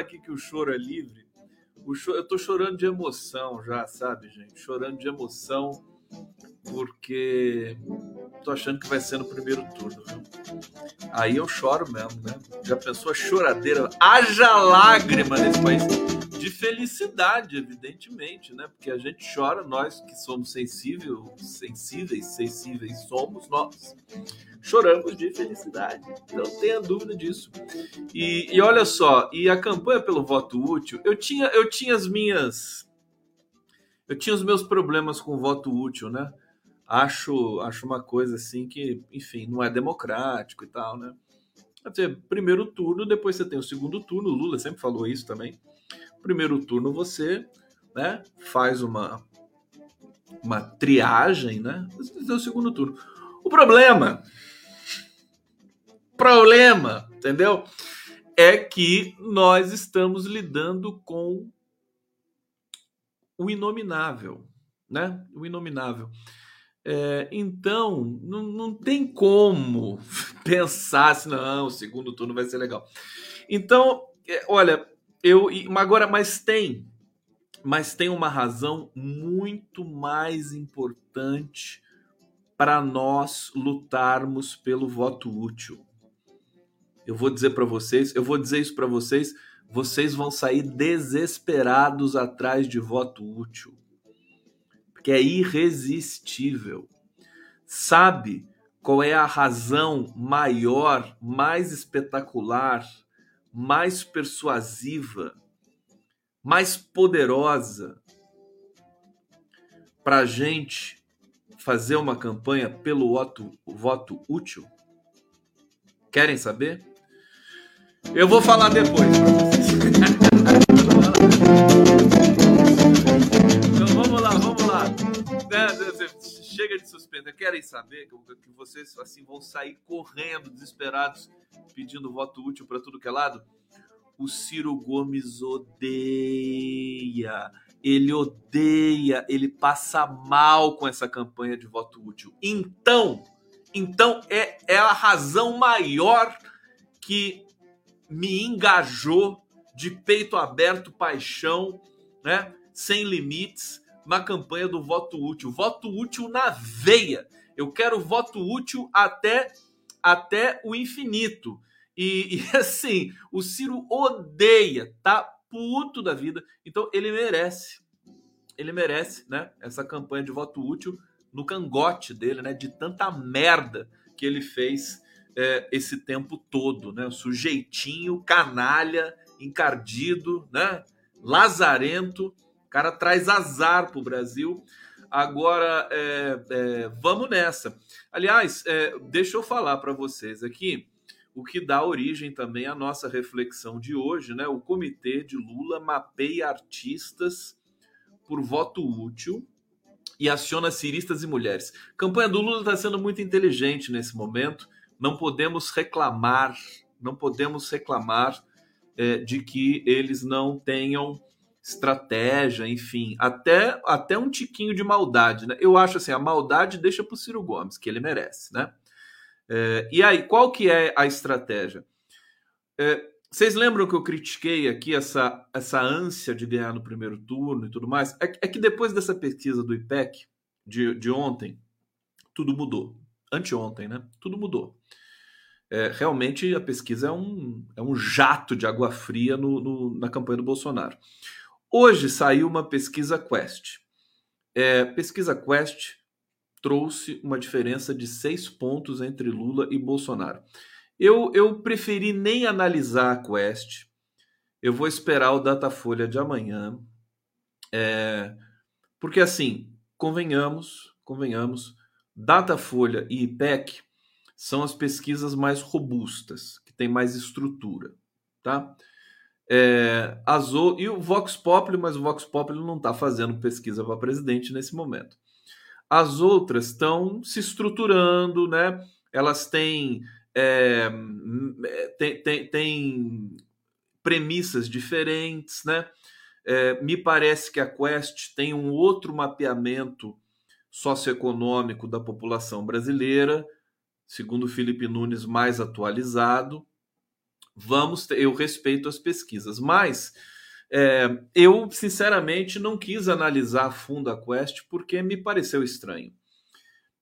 aqui que o choro é livre. O choro, eu tô chorando de emoção já, sabe, gente? Chorando de emoção porque tô achando que vai ser no primeiro turno, viu? Aí eu choro mesmo, né? Já pensou a choradeira? Haja lágrima nesse país de felicidade, evidentemente, né? Porque a gente chora, nós que somos sensíveis, sensíveis, sensíveis somos nós choramos de felicidade. Não tenha dúvida disso. E, e olha só, e a campanha pelo voto útil, eu tinha, eu tinha as minhas. Eu tinha os meus problemas com o voto útil, né? Acho, acho uma coisa assim que, enfim, não é democrático e tal, né? Dizer, primeiro turno, depois você tem o segundo turno. O Lula sempre falou isso também. Primeiro turno você né, faz uma, uma triagem, né? Você tem o segundo turno. O problema problema, entendeu? É que nós estamos lidando com o inominável, né? O inominável. É, então, não, não tem como pensar assim, não, o segundo turno vai ser legal. Então, é, olha, eu agora, mas tem, mas tem uma razão muito mais importante para nós lutarmos pelo voto útil. Eu vou dizer para vocês, eu vou dizer isso para vocês, vocês vão sair desesperados atrás de voto útil. Porque é irresistível. Sabe qual é a razão maior, mais espetacular, mais persuasiva, mais poderosa para a gente fazer uma campanha pelo voto, voto útil? Querem saber? Eu vou falar depois para vocês. suspense. Querem saber que vocês assim vão sair correndo, desesperados, pedindo voto útil para tudo que é lado? O Ciro Gomes odeia. Ele odeia, ele passa mal com essa campanha de voto útil. Então, então é, é a razão maior que me engajou de peito aberto, paixão, né? Sem limites, na campanha do voto útil. Voto útil na veia. Eu quero voto útil até, até o infinito. E, e assim, o Ciro odeia, tá puto da vida. Então ele merece. Ele merece, né? Essa campanha de voto útil no cangote dele, né? De tanta merda que ele fez é, esse tempo todo, né? Sujeitinho, canalha, encardido, né? Lazarento, cara traz azar pro Brasil. Agora, é, é, vamos nessa. Aliás, é, deixa eu falar para vocês aqui o que dá origem também à nossa reflexão de hoje, né? O comitê de Lula mapeia artistas por voto útil e aciona ciristas e mulheres. A campanha do Lula está sendo muito inteligente nesse momento não podemos reclamar, não podemos reclamar é, de que eles não tenham estratégia, enfim, até, até um tiquinho de maldade, né? Eu acho assim, a maldade deixa para o Ciro Gomes, que ele merece, né? É, e aí, qual que é a estratégia? É, vocês lembram que eu critiquei aqui essa, essa ânsia de ganhar no primeiro turno e tudo mais? É, é que depois dessa pesquisa do IPEC de, de ontem, tudo mudou. Anteontem, né? Tudo mudou é, realmente a pesquisa é um, é um jato de água fria no, no, na campanha do Bolsonaro. Hoje saiu uma pesquisa Quest. É, pesquisa Quest trouxe uma diferença de seis pontos entre Lula e Bolsonaro. Eu, eu preferi nem analisar a Quest. Eu vou esperar o Datafolha de amanhã. É, porque assim, convenhamos, convenhamos, Datafolha e IPEC são as pesquisas mais robustas, que têm mais estrutura, tá? É, o... E o Vox Populi, mas o Vox Populi não está fazendo pesquisa para presidente nesse momento. As outras estão se estruturando, né? Elas têm, é, têm, têm, têm premissas diferentes, né? É, me parece que a Quest tem um outro mapeamento socioeconômico da população brasileira, segundo Felipe Nunes, mais atualizado. Vamos, ter, eu respeito as pesquisas, mas é, eu sinceramente não quis analisar a fundo a Quest porque me pareceu estranho.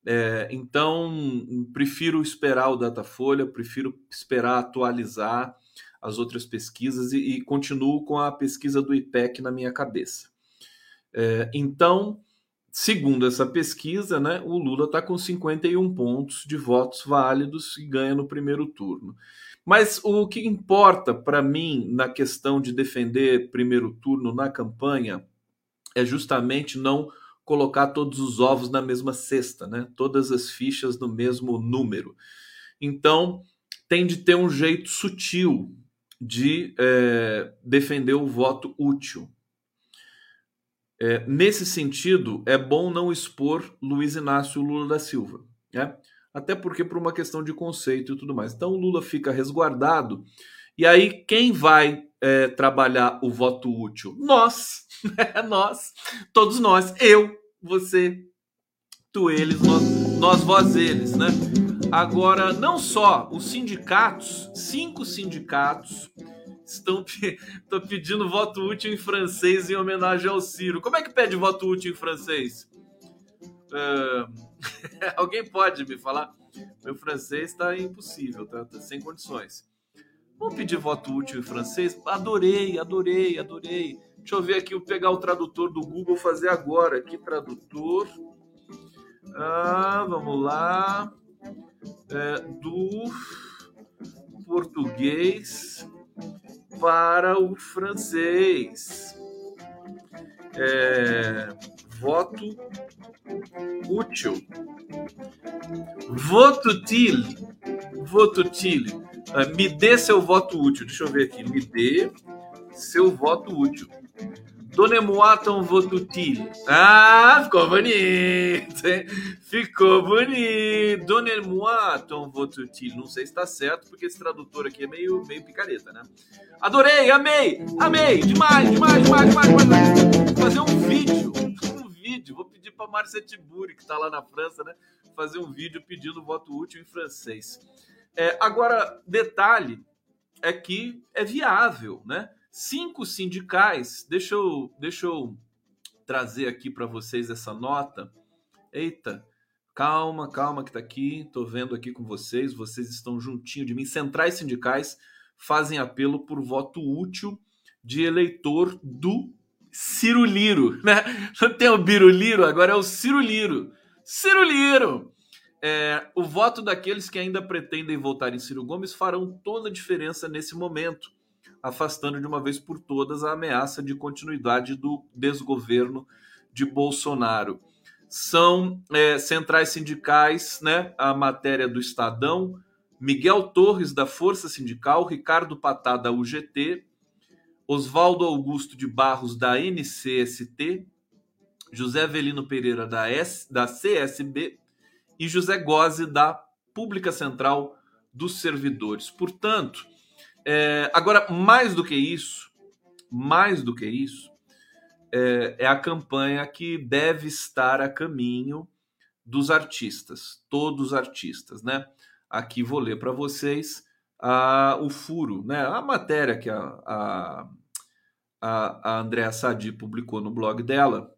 É, então, prefiro esperar o Datafolha, prefiro esperar atualizar as outras pesquisas e, e continuo com a pesquisa do IPEC na minha cabeça. É, então, segundo essa pesquisa, né, o Lula está com 51 pontos de votos válidos e ganha no primeiro turno. Mas o que importa para mim na questão de defender primeiro turno na campanha é justamente não colocar todos os ovos na mesma cesta, né? Todas as fichas no mesmo número. Então, tem de ter um jeito sutil de é, defender o voto útil. É, nesse sentido, é bom não expor Luiz Inácio Lula da Silva. Né? Até porque por uma questão de conceito e tudo mais. Então o Lula fica resguardado. E aí, quem vai é, trabalhar o voto útil? Nós, nós, todos nós, eu, você, tu, eles, nós, nós, vós, eles, né? Agora, não só os sindicatos, cinco sindicatos estão, estão pedindo voto útil em francês em homenagem ao Ciro. Como é que pede voto útil em francês? Uh, Alguém pode me falar? Meu francês está impossível, tá, tá sem condições. Vamos pedir voto útil em francês? Adorei, adorei, adorei. Deixa eu ver aqui, eu pegar o tradutor do Google, fazer agora. Aqui, tradutor. Ah, vamos lá. É, do português para o francês. É, voto útil. Voto útil. Voto útil. Uh, me dê seu voto útil. Deixa eu ver aqui. Me dê seu voto útil. Donnez-moi voto útil. Ah, ficou bonito. Hein? Ficou bonito. Donnez-moi voto útil. Não sei se está certo, porque esse tradutor aqui é meio, meio picareta, né? Adorei, amei, amei. Demais, demais, demais, demais. demais. Fazer um vídeo vídeo. Vou pedir para Marcia Tiburi, que está lá na França, né, fazer um vídeo pedindo voto útil em francês. É, agora, detalhe é que é viável, né? Cinco sindicais, deixa eu, deixa eu trazer aqui para vocês essa nota. Eita, calma, calma que tá aqui, tô vendo aqui com vocês, vocês estão juntinho de mim. Centrais sindicais fazem apelo por voto útil de eleitor do Ciro Liro, né? Não tem o Biruliro, agora é o Ciro Liro. Ciro Liro! É, o voto daqueles que ainda pretendem votar em Ciro Gomes farão toda a diferença nesse momento, afastando de uma vez por todas a ameaça de continuidade do desgoverno de Bolsonaro. São é, centrais sindicais, né? A matéria do Estadão, Miguel Torres da Força Sindical, Ricardo Patá da UGT, Oswaldo Augusto de Barros, da NCST, José Avelino Pereira, da, S, da CSB, e José Gozzi, da Pública Central dos Servidores. Portanto, é, agora, mais do que isso, mais do que isso, é, é a campanha que deve estar a caminho dos artistas, todos os artistas, né? Aqui vou ler para vocês a, o furo, né? A matéria que a, a, a, a Andréa Sadi publicou no blog dela.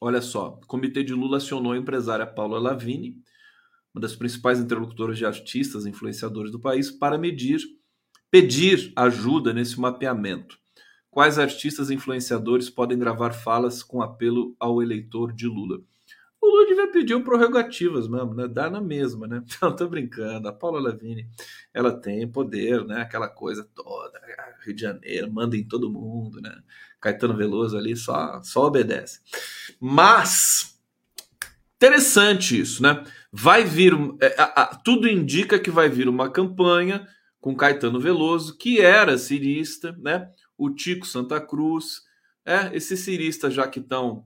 Olha só, o comitê de Lula acionou a empresária Paula Lavini, uma das principais interlocutoras de artistas influenciadores do país, para medir, pedir ajuda nesse mapeamento. Quais artistas influenciadores podem gravar falas com apelo ao eleitor de Lula? O Lula devia pedir um prerrogativas mesmo, né? Dá na mesma, né? Não, tô brincando. A Paula Lavini, ela tem poder, né? Aquela coisa toda. Rio de Janeiro, manda em todo mundo, né? Caetano Veloso ali só, só obedece. Mas, interessante isso, né? Vai vir, é, a, a, tudo indica que vai vir uma campanha com Caetano Veloso, que era cirista, né? O Tico Santa Cruz, é, esses ciristas já que estão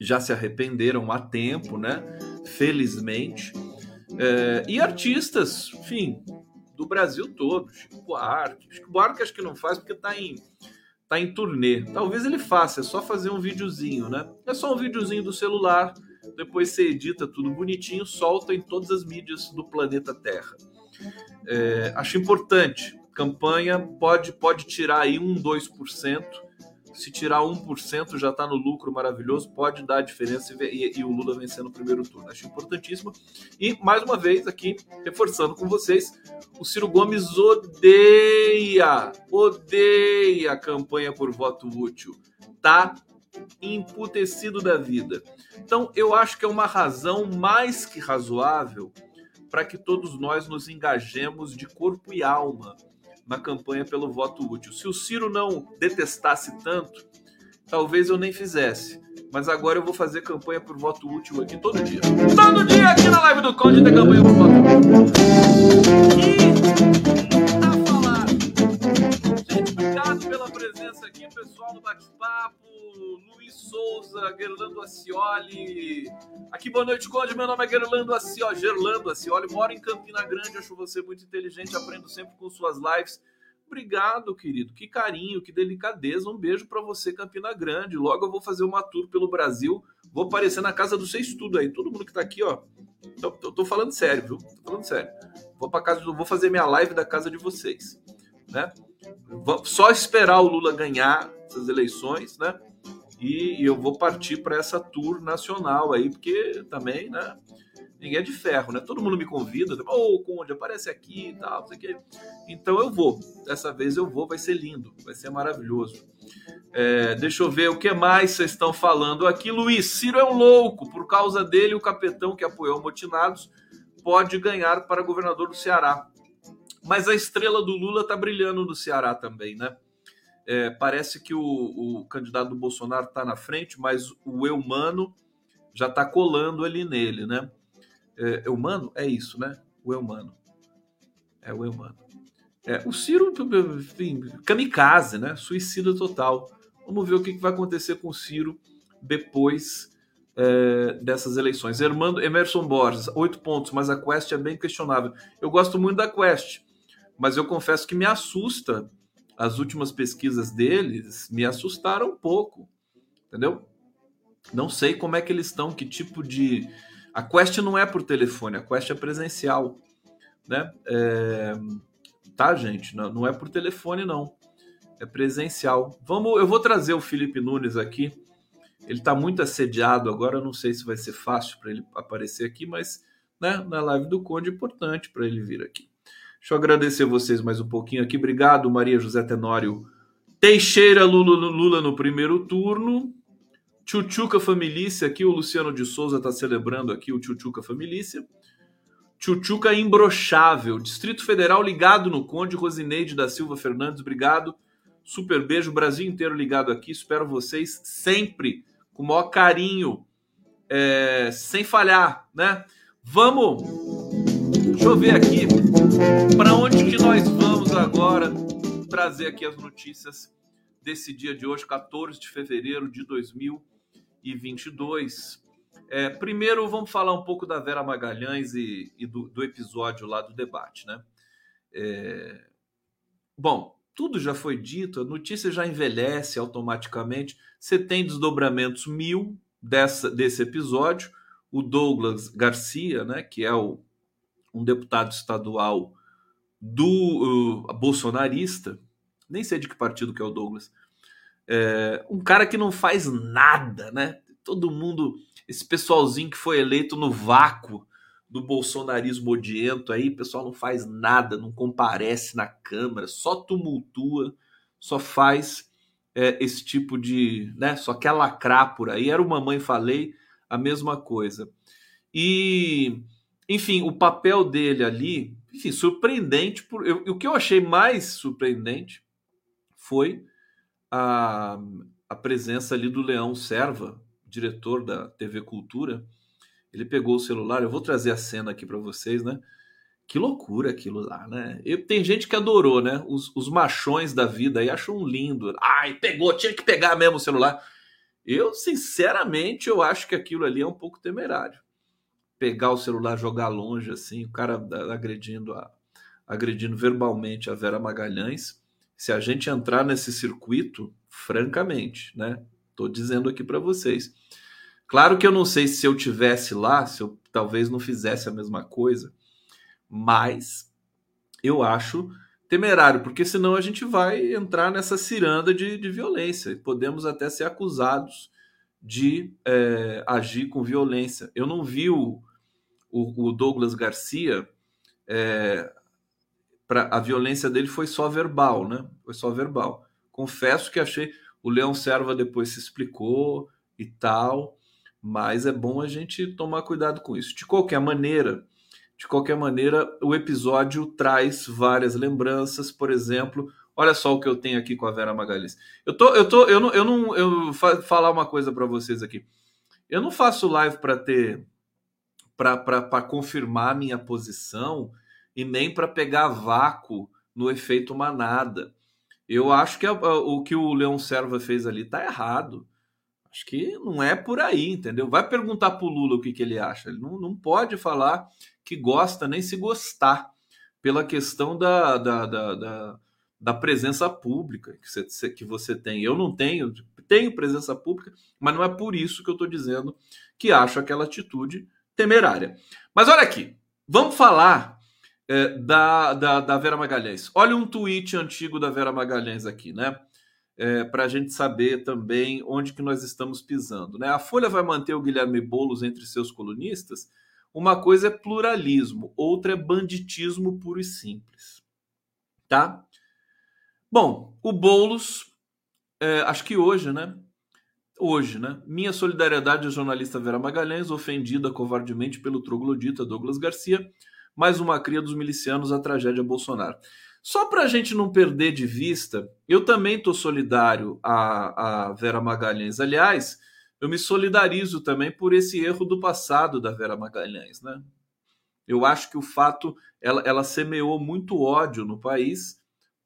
já se arrependeram há tempo, né? Felizmente. É, e artistas, enfim, do Brasil todo, Chico Buarque. Chico Buarque acho que não faz porque está em tá em turnê. Talvez ele faça, é só fazer um videozinho, né? É só um videozinho do celular, depois você edita tudo bonitinho, solta em todas as mídias do planeta Terra. É, acho importante. Campanha pode, pode tirar aí um, 2%. Se tirar 1% já está no lucro maravilhoso, pode dar a diferença e, e, e, o Lula vencer no primeiro turno. Acho importantíssimo. E, mais uma vez, aqui, reforçando com vocês, o Ciro Gomes odeia, odeia a campanha por voto útil. Tá emputecido da vida. Então, eu acho que é uma razão mais que razoável para que todos nós nos engajemos de corpo e alma na campanha pelo voto útil. Se o Ciro não detestasse tanto, talvez eu nem fizesse. Mas agora eu vou fazer campanha por voto útil aqui todo dia. Todo dia aqui na live do Conde tem campanha por voto útil. E pessoal, no bate-papo. Luiz Souza, Gerlando Acioli. Aqui, boa noite, Conde. Meu nome é Gerlando Acioli. Gerlando Acioli, moro em Campina Grande. Acho você muito inteligente, aprendo sempre com suas lives. Obrigado, querido. Que carinho, que delicadeza. Um beijo para você, Campina Grande. Logo eu vou fazer uma tour pelo Brasil. Vou aparecer na casa do seu estudo aí. Todo mundo que tá aqui, ó. Tô, tô, tô falando sério, viu? Tô falando sério. Vou para casa, vou fazer minha live da casa de vocês, né? Só esperar o Lula ganhar essas eleições, né? E, eu vou partir para essa tour nacional aí, porque também, né? Ninguém é de ferro, né? Todo mundo me convida, ô oh, Conde, aparece aqui e tal, não sei o quê. Então eu vou. Dessa vez eu vou, vai ser lindo, vai ser maravilhoso. É, deixa eu ver o que mais vocês estão falando aqui. Luiz, Ciro é um louco. Por causa dele, o capitão que apoiou Motinados pode ganhar para governador do Ceará. Mas a estrela do Lula está brilhando no Ceará também, né? É, parece que o, o, candidato do Bolsonaro está na frente, mas o Eumano já está colando ali nele, né? É, Eumano é isso, né? O Eumano. É o Eumano. É, o Ciro, enfim, kamikaze, né? Suicida total. Vamos ver o que vai acontecer com o Ciro depois é, dessas eleições. Hermando, Emerson Borges, oito pontos, mas a Quest é bem questionável. Eu gosto muito da Quest, mas eu confesso que me assusta as últimas pesquisas deles me assustaram um pouco, entendeu? Não sei como é que eles estão, que tipo de. A Quest não é por telefone, a Quest é presencial, né? É... Tá, gente? Não, é por telefone, não. É presencial. Vamos, eu vou trazer o Felipe Nunes aqui. Ele está muito assediado agora. não sei se vai ser fácil para ele aparecer aqui, mas né, na live do Conde é importante para ele vir aqui. Deixa eu agradecer vocês mais um pouquinho aqui. Obrigado, Maria José Tenório. Teixeira Lula, Lula no primeiro turno. Tchutchuca Familícia, aqui o Luciano de Souza está celebrando aqui o Tchutchuca Familícia. Tchutchuca Imbrochável, Distrito Federal ligado no Conde, Rosineide da Silva Fernandes, obrigado. Super beijo, Brasil inteiro ligado aqui, espero vocês sempre, com o maior carinho, é, sem falhar, né? Vamos Deixa eu ver aqui para onde que nós vamos agora trazer aqui as notícias desse dia de hoje, 14 de fevereiro de 2022. É, primeiro, vamos falar um pouco da Vera Magalhães e, e do, do, episódio lá do debate, né? É, bom, tudo já foi dito, a notícia já envelhece automaticamente. Você tem desdobramentos mil dessa, desse episódio. O Douglas Garcia, né, que é o um deputado estadual do uh, bolsonarista, nem sei de que partido que é o Douglas, é, um cara que não faz nada, né? Todo mundo, esse pessoalzinho que foi eleito no vácuo do bolsonarismo odiento aí, o pessoal não faz nada, não comparece na Câmara, só tumultua, só faz é, esse tipo de, né? Só quer lacrar por aí. Era o Mamãe Falei, a mesma coisa. E enfim, o papel dele ali, enfim, surpreendente. Por, eu, o que eu achei mais surpreendente foi a, a presença ali do Leão Serva, diretor da TV Cultura. Ele pegou o celular, eu vou trazer a cena aqui para vocês, né? Que loucura aquilo lá, né? Eu, tem gente que adorou, né? Os, os machões da vida aí acham lindo. Ai, pegou, tinha que pegar mesmo o celular. Eu, sinceramente, eu acho que aquilo ali é um pouco temerário. Pegar o celular, jogar longe, assim, o cara agredindo, a, agredindo verbalmente a Vera Magalhães. Se a gente entrar nesse circuito, francamente, né? Tô dizendo aqui para vocês. Claro que eu não sei se eu tivesse lá, se eu talvez não fizesse a mesma coisa mas eu acho temerário, porque senão a gente vai entrar nessa ciranda de, de violência e podemos até ser acusados de é, agir com violência. Eu não vi o, o, o Douglas Garcia, é, pra, a violência dele foi só verbal, né? Foi só verbal. Confesso que achei. O Leão Serva depois se explicou e tal, mas é bom a gente tomar cuidado com isso. De qualquer maneira, de qualquer maneira, o episódio traz várias lembranças, por exemplo, olha só o que eu tenho aqui com a Vera Magalhães. Eu tô, eu tô, eu não, eu não, eu fa falar uma coisa para vocês aqui. Eu não faço live para ter, para confirmar minha posição e nem para pegar vácuo no efeito manada. Eu acho que a, a, o que o Leão Serva fez ali tá errado. Acho que não é por aí, entendeu? Vai perguntar pro Lula o que, que ele acha. Ele não, não pode falar que gosta nem se gostar pela questão da, da, da, da, da presença pública que você, que você tem. Eu não tenho, tenho presença pública, mas não é por isso que eu estou dizendo que acho aquela atitude temerária. Mas olha aqui, vamos falar é, da, da, da Vera Magalhães. Olha um tweet antigo da Vera Magalhães aqui, né? É, para a gente saber também onde que nós estamos pisando. Né? A Folha vai manter o Guilherme Boulos entre seus colunistas? Uma coisa é pluralismo, outra é banditismo puro e simples. Tá? Bom, o Boulos, é, acho que hoje, né? Hoje, né? Minha solidariedade à jornalista Vera Magalhães, ofendida covardemente pelo troglodita Douglas Garcia, mais uma cria dos milicianos à tragédia Bolsonaro. Só para a gente não perder de vista, eu também estou solidário a Vera Magalhães. Aliás, eu me solidarizo também por esse erro do passado da Vera Magalhães, né? Eu acho que o fato ela, ela semeou muito ódio no país.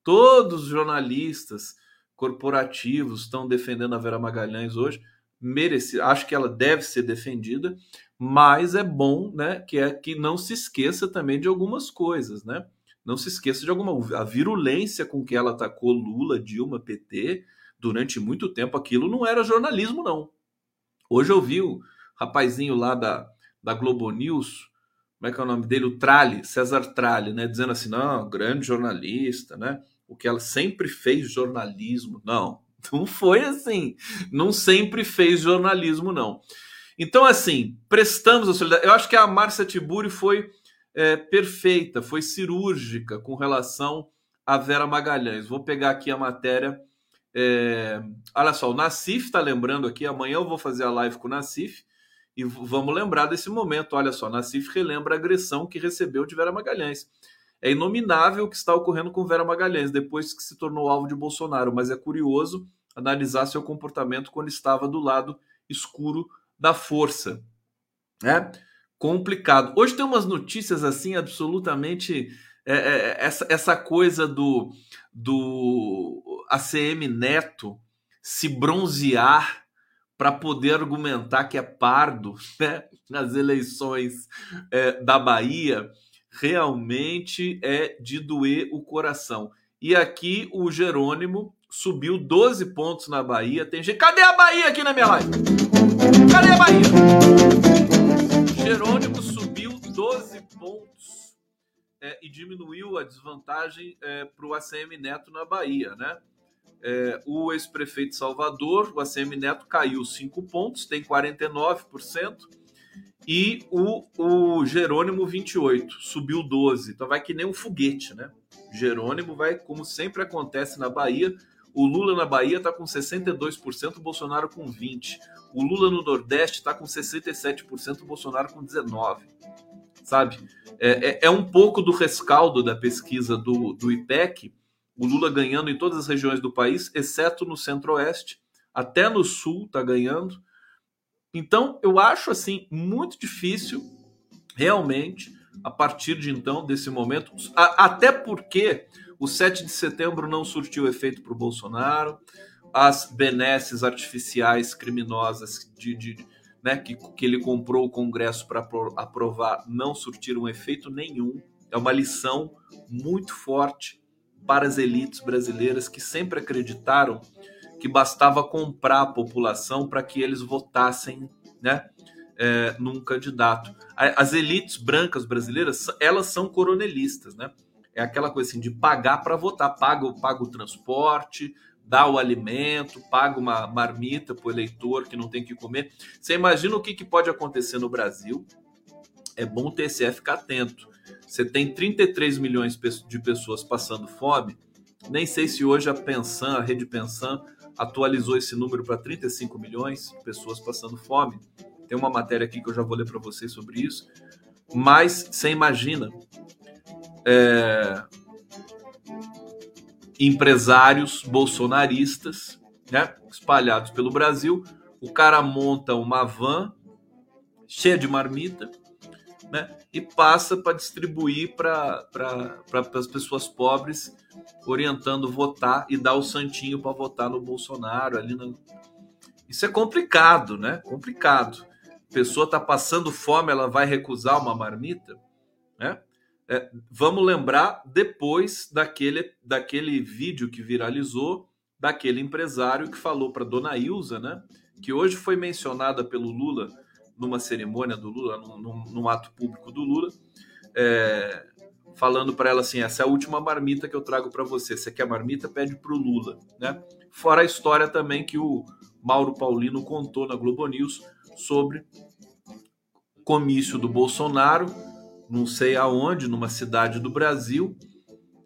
Todos os jornalistas corporativos estão defendendo a Vera Magalhães hoje. Merece, acho que ela deve ser defendida, mas é bom, né, que é que não se esqueça também de algumas coisas, né? Não se esqueça de alguma a virulência com que ela atacou Lula, Dilma, PT durante muito tempo. Aquilo não era jornalismo, não. Hoje eu vi o rapazinho lá da, da Globo News, como é que é o nome dele? O Tralli, César Tralli, né? Dizendo assim, não, grande jornalista, né? O que ela sempre fez jornalismo. Não, não foi assim. Não sempre fez jornalismo, não. Então, assim, prestamos a solidariedade. Eu acho que a Márcia Tiburi foi é, perfeita, foi cirúrgica com relação a Vera Magalhães. Vou pegar aqui a matéria é, olha só, o Nassif está lembrando aqui, amanhã eu vou fazer a live com o Nassif e vamos lembrar desse momento. Olha só, Nassif relembra a agressão que recebeu de Vera Magalhães. É inominável o que está ocorrendo com Vera Magalhães depois que se tornou alvo de Bolsonaro, mas é curioso analisar seu comportamento quando estava do lado escuro da força. É complicado. Hoje tem umas notícias assim absolutamente é, é, essa, essa coisa do, do ACM Neto se bronzear para poder argumentar que é pardo né, nas eleições é, da Bahia, realmente é de doer o coração. E aqui o Jerônimo subiu 12 pontos na Bahia. Tem gente. Cadê a Bahia aqui na minha live? Cadê a Bahia? Jerônimo subiu 12 pontos é, e diminuiu a desvantagem é, para o ACM Neto na Bahia, né? É, o ex-prefeito Salvador, o ACM Neto, caiu 5 pontos, tem 49%, e o, o Jerônimo 28, subiu 12. Então vai que nem um foguete, né? Jerônimo vai, como sempre acontece na Bahia, o Lula na Bahia está com 62%, o Bolsonaro com 20%. O Lula no Nordeste está com 67%, o Bolsonaro com 19%. Sabe? É, é, é, um pouco do rescaldo da pesquisa do, do IPEC, o Lula ganhando em todas as regiões do país, exceto no centro-oeste, até no sul está ganhando. Então, eu acho assim muito difícil realmente a partir de então, desse momento, a, até porque o 7 de setembro não surtiu efeito para o Bolsonaro, as benesses artificiais criminosas de, de né, que, que ele comprou o Congresso para aprovar não surtiram efeito nenhum. É uma lição muito forte para as elites brasileiras que sempre acreditaram que bastava comprar a população para que eles votassem né, é, num candidato. As elites brancas brasileiras, elas são coronelistas, né? É aquela coisa assim de pagar para votar, paga, paga o transporte, dá o alimento, paga uma marmita para o eleitor que não tem que comer. Você imagina o que, que pode acontecer no Brasil? É bom o TSE ficar atento. Você tem 33 milhões de pessoas passando fome. Nem sei se hoje a Pensan, a rede Pensan, atualizou esse número para 35 milhões de pessoas passando fome. Tem uma matéria aqui que eu já vou ler para vocês sobre isso. Mas você imagina é, empresários bolsonaristas né, espalhados pelo Brasil. O cara monta uma van cheia de marmita né, e passa para distribuir para as pessoas pobres, orientando votar e dar o santinho para votar no Bolsonaro. ali. Isso é complicado, né? Complicado. A pessoa está passando fome, ela vai recusar uma marmita, né? É, vamos lembrar depois daquele, daquele vídeo que viralizou daquele empresário que falou para Dona Ilza, né? Que hoje foi mencionada pelo Lula numa cerimônia do Lula, num, num ato público do Lula, é, falando para ela assim: essa é a última marmita que eu trago para você. Você quer marmita? Pede para o Lula, né? Fora a história também que o Mauro Paulino contou na Globo News sobre comício do Bolsonaro não sei aonde, numa cidade do Brasil,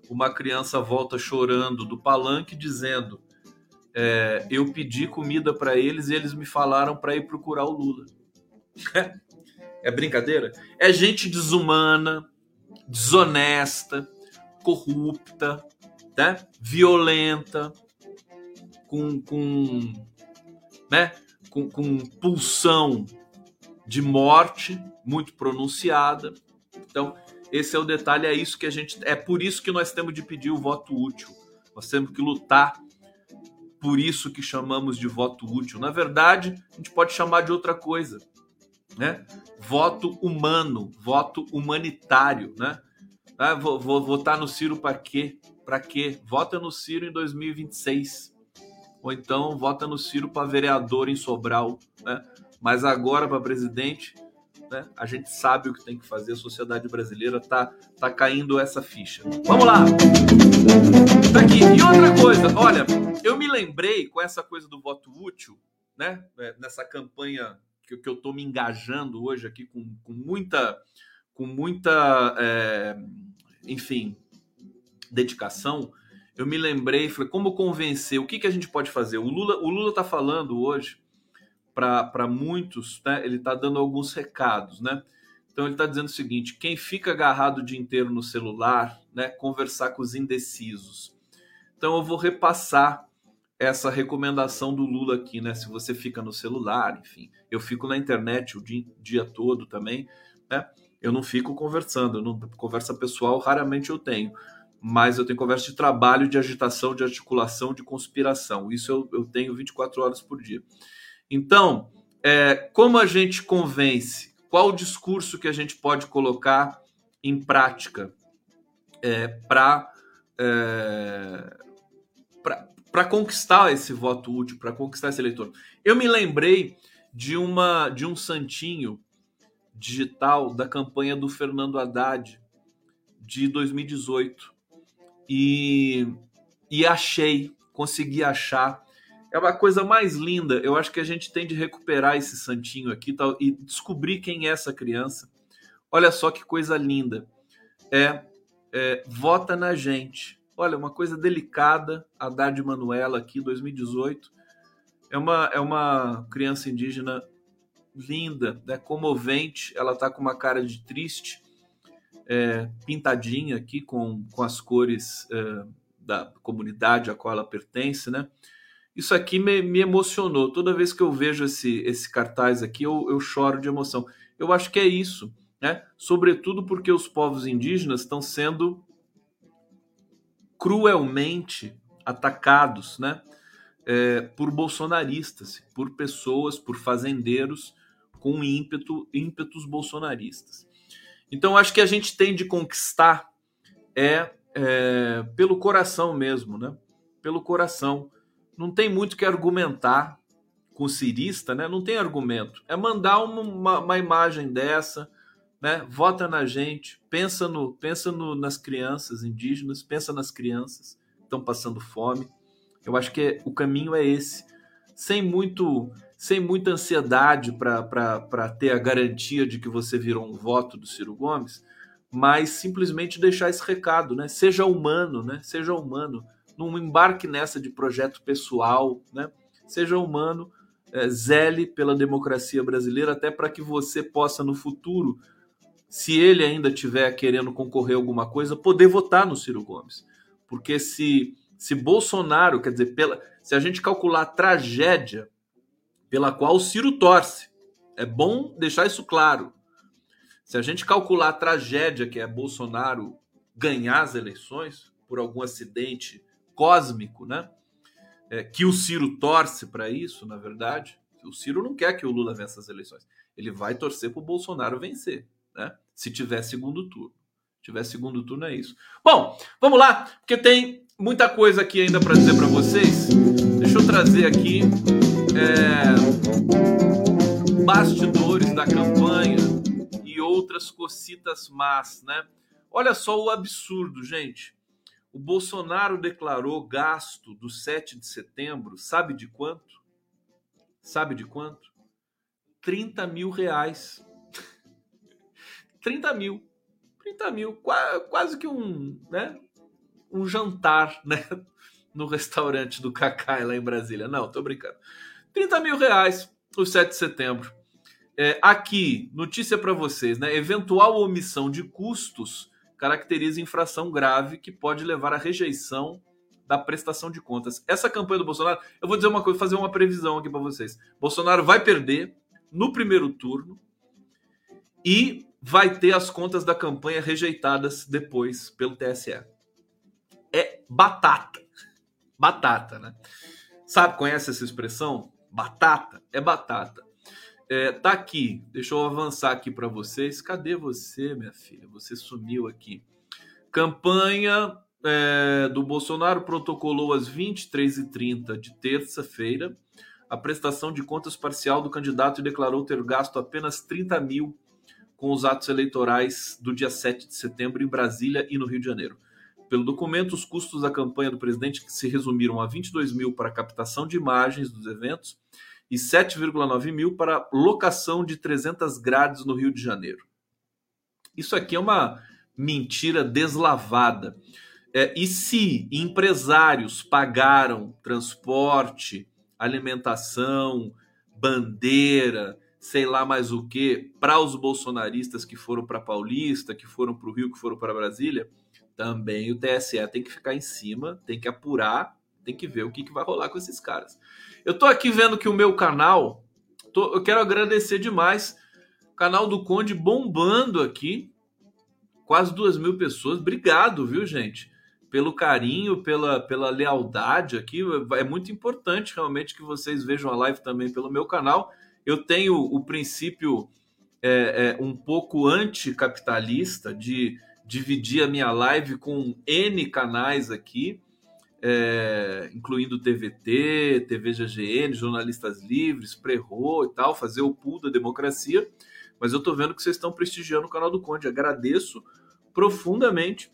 uma criança volta chorando do palanque dizendo: é, Eu pedi comida para eles e eles me falaram para ir procurar o Lula. É brincadeira? É gente desumana, desonesta, corrupta, né? violenta, com, com, né? com, com pulsão de morte muito pronunciada então, esse é o detalhe, é isso que a gente. É por isso que nós temos de pedir o voto útil. Nós temos que lutar por isso que chamamos de voto útil. Na verdade, a gente pode chamar de outra coisa, né? Voto humano, voto humanitário, né? Ah, vou, vou votar no Ciro para quê? Para quê? Vota no Ciro em 2026. Ou então vota no Ciro para vereador em Sobral, né? Mas agora para presidente né? A gente sabe o que tem que fazer, a sociedade brasileira tá, tá caindo essa ficha. Vamos lá! Tá aqui. E outra coisa, olha, eu me lembrei com essa coisa do voto útil, né? É, nessa campanha que, que eu tô me engajando hoje aqui com, com muita, com muita, é, enfim, dedicação. Eu me lembrei, falei, como convencer? O que, que a gente pode fazer? O Lula, o Lula tá falando hoje para muitos, né, ele está dando alguns recados, né? Então ele está dizendo o seguinte: quem fica agarrado o dia inteiro no celular, né, conversar com os indecisos. Então eu vou repassar essa recomendação do Lula aqui, né? Se você fica no celular, enfim, eu fico na internet o dia, dia todo também, né? Eu não fico conversando, não, conversa pessoal raramente eu tenho, mas eu tenho conversa de trabalho, de agitação, de articulação, de conspiração. Isso eu, eu tenho 24 horas por dia. Então, é, como a gente convence? Qual o discurso que a gente pode colocar em prática é, para é, para conquistar esse voto útil, para conquistar esse eleitor? Eu me lembrei de uma de um santinho digital da campanha do Fernando Haddad de 2018 e, e achei, consegui achar é uma coisa mais linda. Eu acho que a gente tem de recuperar esse santinho aqui tal, e descobrir quem é essa criança. Olha só que coisa linda. É, é vota na gente. Olha, uma coisa delicada. Haddad Manuela aqui, 2018. É uma, é uma criança indígena linda, né, comovente. Ela tá com uma cara de triste, é, pintadinha aqui com, com as cores é, da comunidade a qual ela pertence, né? Isso aqui me, me emocionou. Toda vez que eu vejo esse, esse cartaz aqui, eu, eu choro de emoção. Eu acho que é isso. né? Sobretudo porque os povos indígenas estão sendo cruelmente atacados, né? É, por bolsonaristas, por pessoas, por fazendeiros com ímpeto, ímpetos bolsonaristas. Então, acho que a gente tem de conquistar é, é pelo coração mesmo, né? Pelo coração. Não tem muito que argumentar com o cirista, né? Não tem argumento. É mandar uma, uma, uma imagem dessa, né? Vota na gente, pensa no, pensa no, nas crianças indígenas, pensa nas crianças que estão passando fome. Eu acho que é, o caminho é esse, sem muito, sem muita ansiedade para ter a garantia de que você virou um voto do Ciro Gomes, mas simplesmente deixar esse recado, né? Seja humano, né? Seja humano, não embarque nessa de projeto pessoal, né? Seja humano, é, zele pela democracia brasileira, até para que você possa no futuro se ele ainda tiver querendo concorrer a alguma coisa, poder votar no Ciro Gomes. Porque se, se Bolsonaro, quer dizer, pela, se a gente calcular a tragédia pela qual o Ciro torce, é bom deixar isso claro. Se a gente calcular a tragédia que é Bolsonaro ganhar as eleições por algum acidente cósmico, né? É, que o Ciro torce para isso, na verdade. O Ciro não quer que o Lula vença as eleições. Ele vai torcer para o Bolsonaro vencer né? Se tiver segundo turno. Se tiver segundo turno é isso. Bom, vamos lá, porque tem muita coisa aqui ainda para dizer para vocês. Deixa eu trazer aqui é, bastidores da campanha e outras cocitas más, né? Olha só o absurdo, gente. O Bolsonaro declarou gasto do 7 de setembro, sabe de quanto? Sabe de quanto? 30 mil reais. 30 mil. 30 mil, quase que um, né, um jantar né, no restaurante do Cacai lá em Brasília. Não, tô brincando. 30 mil reais o 7 de setembro. É, aqui, notícia para vocês, né? Eventual omissão de custos caracteriza infração grave que pode levar à rejeição da prestação de contas. Essa campanha do Bolsonaro, eu vou dizer uma coisa, fazer uma previsão aqui para vocês. Bolsonaro vai perder no primeiro turno e vai ter as contas da campanha rejeitadas depois pelo TSE. É batata. Batata, né? Sabe, conhece essa expressão? Batata? É batata. É, tá aqui, deixa eu avançar aqui para vocês. Cadê você, minha filha? Você sumiu aqui. Campanha é, do Bolsonaro protocolou às 23h30 de terça-feira a prestação de contas parcial do candidato e declarou ter gasto apenas 30 mil com os atos eleitorais do dia 7 de setembro em Brasília e no Rio de Janeiro. Pelo documento, os custos da campanha do presidente se resumiram a 22 mil para captação de imagens dos eventos e 7,9 mil para locação de 300 grades no Rio de Janeiro. Isso aqui é uma mentira deslavada. É, e se empresários pagaram transporte, alimentação, bandeira, sei lá mais o que, para os bolsonaristas que foram para Paulista, que foram para o Rio, que foram para Brasília, também o TSE tem que ficar em cima, tem que apurar, tem que ver o que, que vai rolar com esses caras. Eu tô aqui vendo que o meu canal, tô, eu quero agradecer demais, canal do Conde bombando aqui, quase duas mil pessoas. Obrigado, viu, gente? Pelo carinho, pela, pela lealdade aqui. É muito importante realmente que vocês vejam a live também pelo meu canal eu tenho o princípio é, é, um pouco anticapitalista de dividir a minha live com N canais aqui, é, incluindo TVT, TV GGN, Jornalistas Livres, Prerro e tal, fazer o pool da democracia. Mas eu estou vendo que vocês estão prestigiando o canal do Conde. Agradeço profundamente.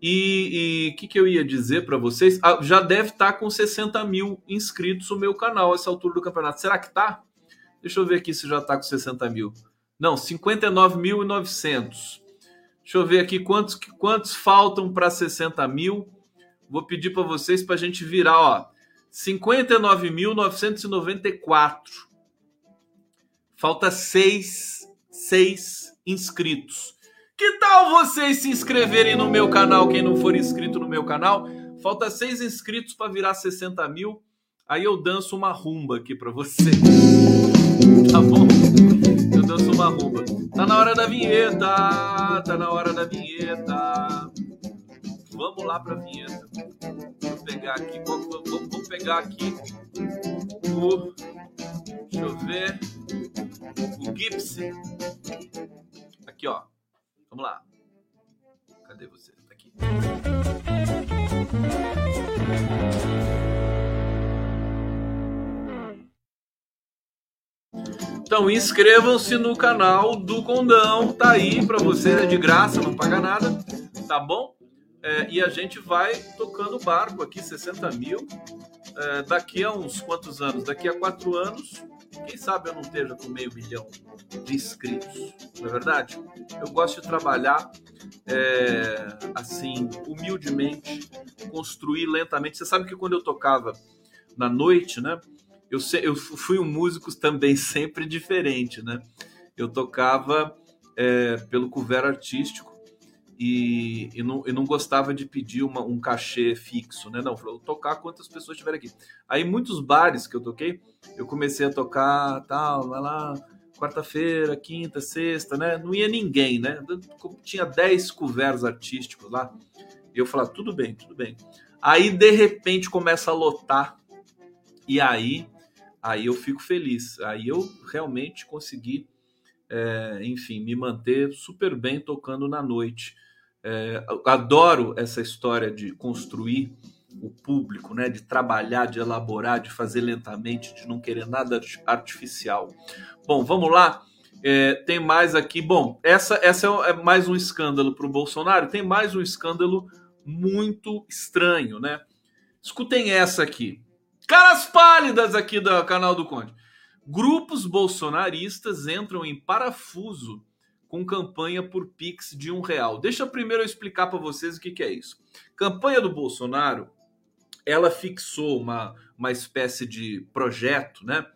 E o que, que eu ia dizer para vocês? Ah, já deve estar tá com 60 mil inscritos o meu canal essa altura do campeonato. Será que tá? Deixa eu ver aqui se já está com 60 mil. Não, 59.900. Deixa eu ver aqui quantos, quantos faltam para 60 mil. Vou pedir para vocês para a gente virar, ó. 59.994. Falta seis, seis inscritos. Que tal vocês se inscreverem no meu canal, quem não for inscrito no meu canal? Falta seis inscritos para virar 60 mil. Aí eu danço uma rumba aqui para vocês. Tá bom? Eu dança uma rumba. Tá na hora da vinheta, tá na hora da vinheta. Vamos lá pra vinheta. Vou pegar aqui, vou, vou, vou pegar aqui o. Deixa eu ver. O Gibson. Aqui, ó. Vamos lá. Cadê você? Tá aqui. Então inscrevam-se no canal do Condão, tá aí para você, é de graça, não paga nada, tá bom? É, e a gente vai tocando o barco aqui, 60 mil. É, daqui a uns quantos anos? Daqui a quatro anos, quem sabe eu não esteja com meio milhão de inscritos, não é verdade? Eu gosto de trabalhar é, assim, humildemente, construir lentamente. Você sabe que quando eu tocava na noite, né? Eu, eu fui um músico também sempre diferente, né? Eu tocava é, pelo couvert artístico e, e, não, e não gostava de pedir uma, um cachê fixo, né? Não, falou, tocar quantas pessoas estiverem aqui. Aí, muitos bares que eu toquei, eu comecei a tocar, tal, vai lá, quarta-feira, quinta, sexta, né? Não ia ninguém, né? Tinha 10 couverts artísticos lá. E eu falava, tudo bem, tudo bem. Aí, de repente, começa a lotar. E aí, aí eu fico feliz. Aí eu realmente consegui, é, enfim, me manter super bem tocando na noite. É, adoro essa história de construir o público, né? De trabalhar, de elaborar, de fazer lentamente, de não querer nada artificial. Bom, vamos lá. É, tem mais aqui. Bom, essa, essa é mais um escândalo para o Bolsonaro. Tem mais um escândalo muito estranho, né? Escutem essa aqui. Caras pálidas aqui do canal do Conde. Grupos bolsonaristas entram em parafuso com campanha por Pix de um real. Deixa primeiro eu explicar para vocês o que, que é isso. Campanha do Bolsonaro, ela fixou uma, uma espécie de projeto, né?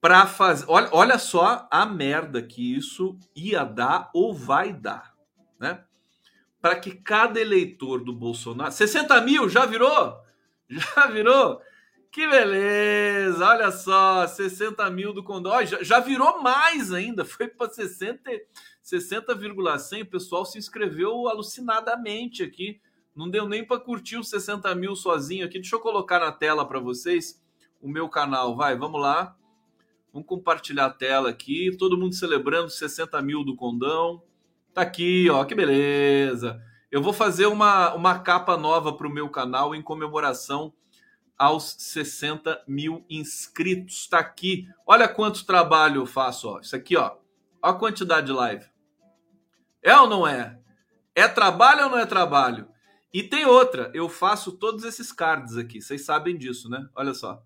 Para fazer. Olha, olha só a merda que isso ia dar ou vai dar, né? Para que cada eleitor do Bolsonaro. 60 mil já virou? Já virou? Que beleza! Olha só, 60 mil do Condor. Já, já virou mais ainda, foi para 60,100. 60, o pessoal se inscreveu alucinadamente aqui. Não deu nem para curtir os 60 mil sozinho aqui. Deixa eu colocar na tela para vocês o meu canal. Vai, vamos lá. Vamos compartilhar a tela aqui. Todo mundo celebrando 60 mil do Condão. Tá aqui, ó, que beleza. Eu vou fazer uma, uma capa nova para o meu canal em comemoração aos 60 mil inscritos. Está aqui. Olha quanto trabalho eu faço. Ó. Isso aqui, ó. Olha a quantidade de live. É ou não é? É trabalho ou não é trabalho? E tem outra. Eu faço todos esses cards aqui. Vocês sabem disso, né? Olha só.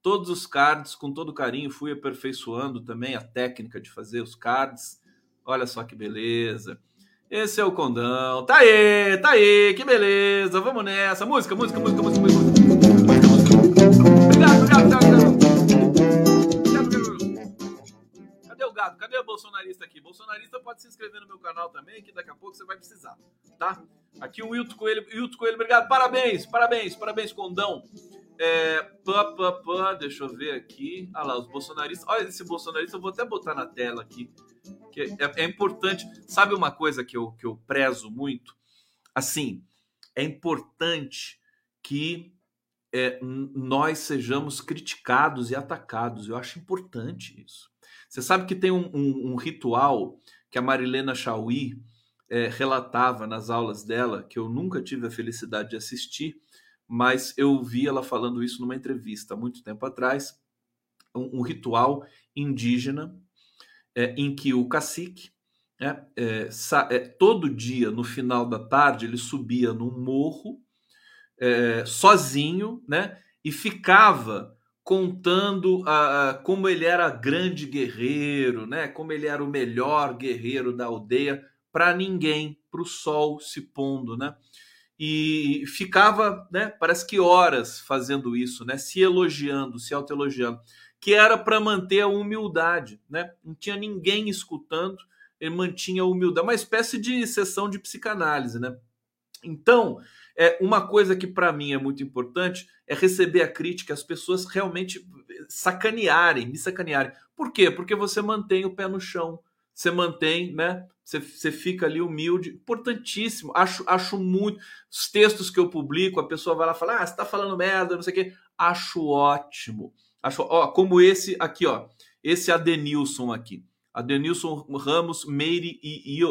Todos os cards, com todo carinho, fui aperfeiçoando também a técnica de fazer os cards. Olha só que beleza. Esse é o condão. Tá aí, tá aí, que beleza. Vamos nessa. Música, música, música, música, música. Bolsonarista aqui? Bolsonarista pode se inscrever no meu canal também, que daqui a pouco você vai precisar, tá? Aqui o Wilton Coelho, Wilton Coelho, obrigado. Parabéns, parabéns, parabéns, Condão. É, pá, pá, pá, deixa eu ver aqui. Ah lá, os bolsonaristas. Olha esse bolsonarista, eu vou até botar na tela aqui. Que é, é importante. Sabe uma coisa que eu, que eu prezo muito? Assim, é importante que é, nós sejamos criticados e atacados. Eu acho importante isso. Você sabe que tem um, um, um ritual que a Marilena Chauí é, relatava nas aulas dela, que eu nunca tive a felicidade de assistir, mas eu vi ela falando isso numa entrevista há muito tempo atrás. Um, um ritual indígena é, em que o cacique, é, todo dia, no final da tarde, ele subia num morro sozinho, né? E ficava contando como ele era grande guerreiro, né? Como ele era o melhor guerreiro da aldeia para ninguém, para o sol se pondo, né? E ficava, né? Parece que horas fazendo isso, né? Se elogiando, se autoelogiando, que era para manter a humildade, né? Não tinha ninguém escutando, ele mantinha a humildade, uma espécie de sessão de psicanálise, né? Então, é uma coisa que para mim é muito importante é receber a crítica, as pessoas realmente sacanearem, me sacanearem. Por quê? Porque você mantém o pé no chão, você mantém, né? Você, você fica ali humilde, importantíssimo. Acho, acho muito. Os textos que eu publico, a pessoa vai lá falar, ah, você tá falando merda, não sei o quê. Acho ótimo. Acho, ó, como esse aqui, ó. Esse Adenilson aqui. Adenilson Ramos, Meire e, e,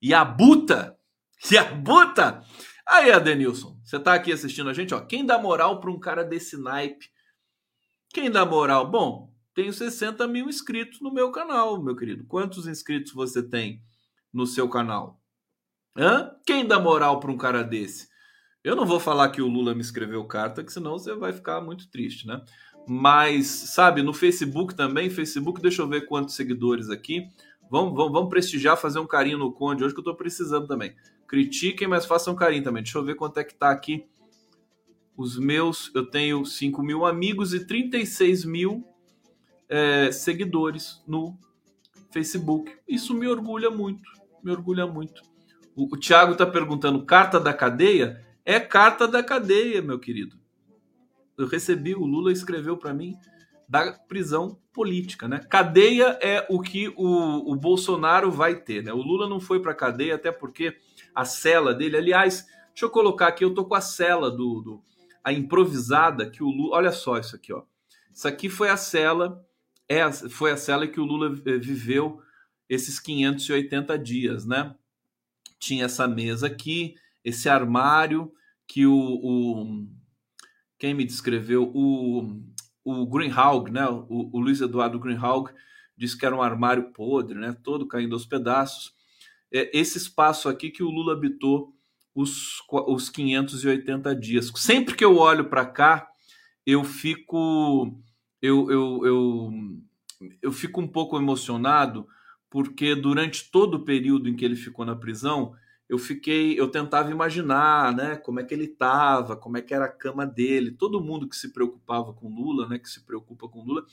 e Abuta. E Abuta! Aí, Adenilson, você tá aqui assistindo a gente, ó. Quem dá moral para um cara desse naipe? Quem dá moral? Bom, tenho 60 mil inscritos no meu canal, meu querido. Quantos inscritos você tem no seu canal? Hã? Quem dá moral para um cara desse? Eu não vou falar que o Lula me escreveu carta, que senão você vai ficar muito triste, né? Mas, sabe, no Facebook também, Facebook, deixa eu ver quantos seguidores aqui. Vamos, vamos, vamos prestigiar, fazer um carinho no Conde hoje que eu tô precisando também. Critiquem, mas façam carinho também. Deixa eu ver quanto é que tá aqui. Os meus, eu tenho 5 mil amigos e 36 mil é, seguidores no Facebook. Isso me orgulha muito, me orgulha muito. O, o Thiago está perguntando: carta da cadeia? É carta da cadeia, meu querido. Eu recebi, o Lula escreveu para mim da prisão política, né? Cadeia é o que o, o Bolsonaro vai ter, né? O Lula não foi para cadeia até porque a cela dele, aliás, deixa eu colocar aqui, eu tô com a cela do, do a improvisada que o Lula, olha só isso aqui, ó. Isso aqui foi a cela é foi a cela que o Lula eh, viveu esses 580 dias, né? Tinha essa mesa aqui, esse armário que o, o quem me descreveu o o Greenhalg, né? O, o Luiz Eduardo Greenhalg disse que era um armário podre, né? Todo caindo aos pedaços. É esse espaço aqui que o Lula habitou os, os 580 dias. Sempre que eu olho para cá, eu fico eu, eu, eu, eu fico um pouco emocionado porque durante todo o período em que ele ficou na prisão, eu fiquei, eu tentava imaginar, né, como é que ele estava, como é que era a cama dele. Todo mundo que se preocupava com Lula, né, que se preocupa com Lula,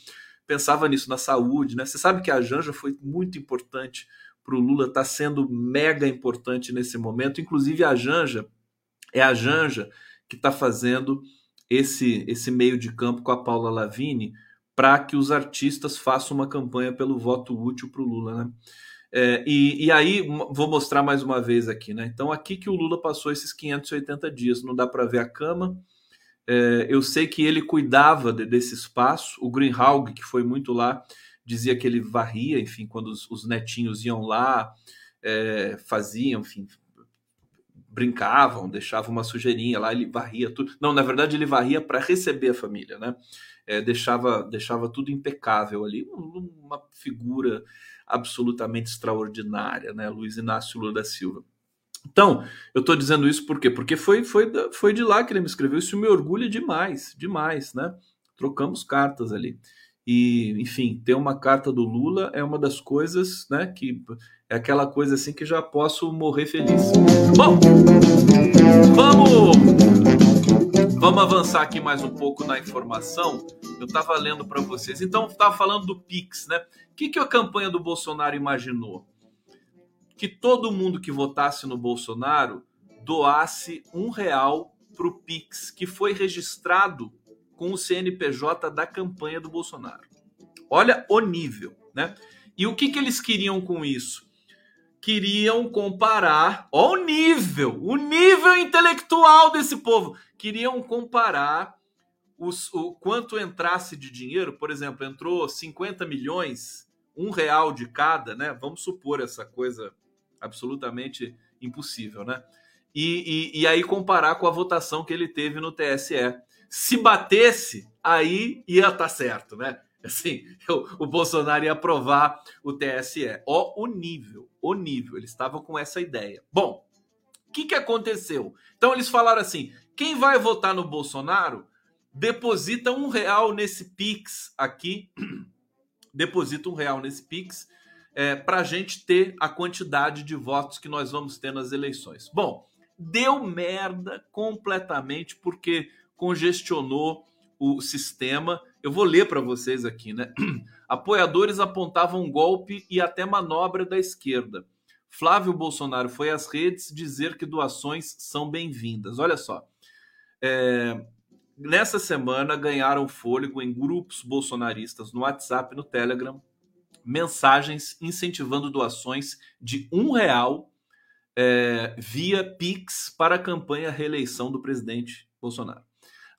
pensava nisso na saúde, né? Você sabe que a Janja foi muito importante para o Lula, está sendo mega importante nesse momento. Inclusive a Janja é a Janja que está fazendo esse esse meio de campo com a Paula Lavini para que os artistas façam uma campanha pelo voto útil para o Lula, né? É, e, e, aí, vou mostrar mais uma vez aqui, né? Então, aqui que o Lula passou esses 580 dias, não dá para ver a cama. É, eu sei que ele cuidava de, desse espaço. O Greenhalg, que foi muito lá, dizia que ele varria, enfim, quando os, os netinhos iam lá, é, faziam, enfim, brincavam, deixavam uma sujeirinha lá, ele varria tudo. Não, na verdade, ele varria para receber a família, né? É, deixava, deixava tudo impecável ali. Uma figura absolutamente extraordinária, né? Luiz Inácio Lula da Silva. Então, eu estou dizendo isso por quê? Porque foi, foi, foi de lá que ele me escreveu. Isso me orgulha demais, demais, né? Trocamos cartas ali. E, enfim, ter uma carta do Lula é uma das coisas, né? Que é aquela coisa assim que já posso morrer feliz. Bom, vamos Vamos avançar aqui mais um pouco na informação. Eu estava lendo para vocês. Então, estava falando do Pix, né? O que, que a campanha do Bolsonaro imaginou? Que todo mundo que votasse no Bolsonaro doasse um real para o Pix, que foi registrado com o CNPJ da campanha do Bolsonaro. Olha o nível, né? E o que, que eles queriam com isso? queriam comparar, ó o nível, o nível intelectual desse povo, queriam comparar os, o quanto entrasse de dinheiro, por exemplo, entrou 50 milhões, um real de cada, né? Vamos supor essa coisa absolutamente impossível, né? E, e, e aí comparar com a votação que ele teve no TSE. Se batesse, aí ia estar tá certo, né? Assim, o, Bolsonaro ia aprovar o TSE. Ó, o nível, o nível. Eles estavam com essa ideia. Bom, o que, que aconteceu? Então eles falaram assim: quem vai votar no Bolsonaro deposita um real nesse Pix aqui, deposita um real nesse Pix é, para a gente ter a quantidade de votos que nós vamos ter nas eleições. Bom, deu merda completamente porque congestionou o sistema eu vou ler para vocês aqui, né? Apoiadores apontavam golpe e até manobra da esquerda. Flávio Bolsonaro foi às redes dizer que doações são bem-vindas. Olha só. É, nessa semana ganharam fôlego em grupos bolsonaristas no WhatsApp e no Telegram mensagens incentivando doações de um real é, via Pix para a campanha reeleição do presidente Bolsonaro.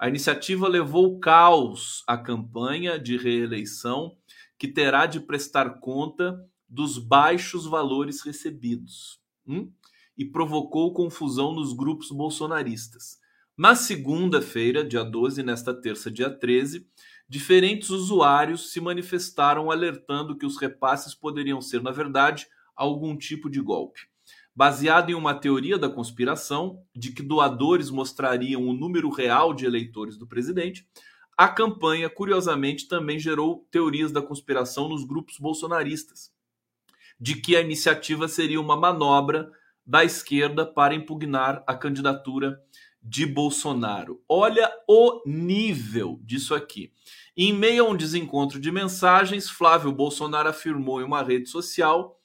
A iniciativa levou caos à campanha de reeleição, que terá de prestar conta dos baixos valores recebidos hum? e provocou confusão nos grupos bolsonaristas. Na segunda-feira, dia 12, nesta terça, dia 13, diferentes usuários se manifestaram alertando que os repasses poderiam ser, na verdade, algum tipo de golpe. Baseado em uma teoria da conspiração de que doadores mostrariam o número real de eleitores do presidente, a campanha, curiosamente, também gerou teorias da conspiração nos grupos bolsonaristas, de que a iniciativa seria uma manobra da esquerda para impugnar a candidatura de Bolsonaro. Olha o nível disso aqui. Em meio a um desencontro de mensagens, Flávio Bolsonaro afirmou em uma rede social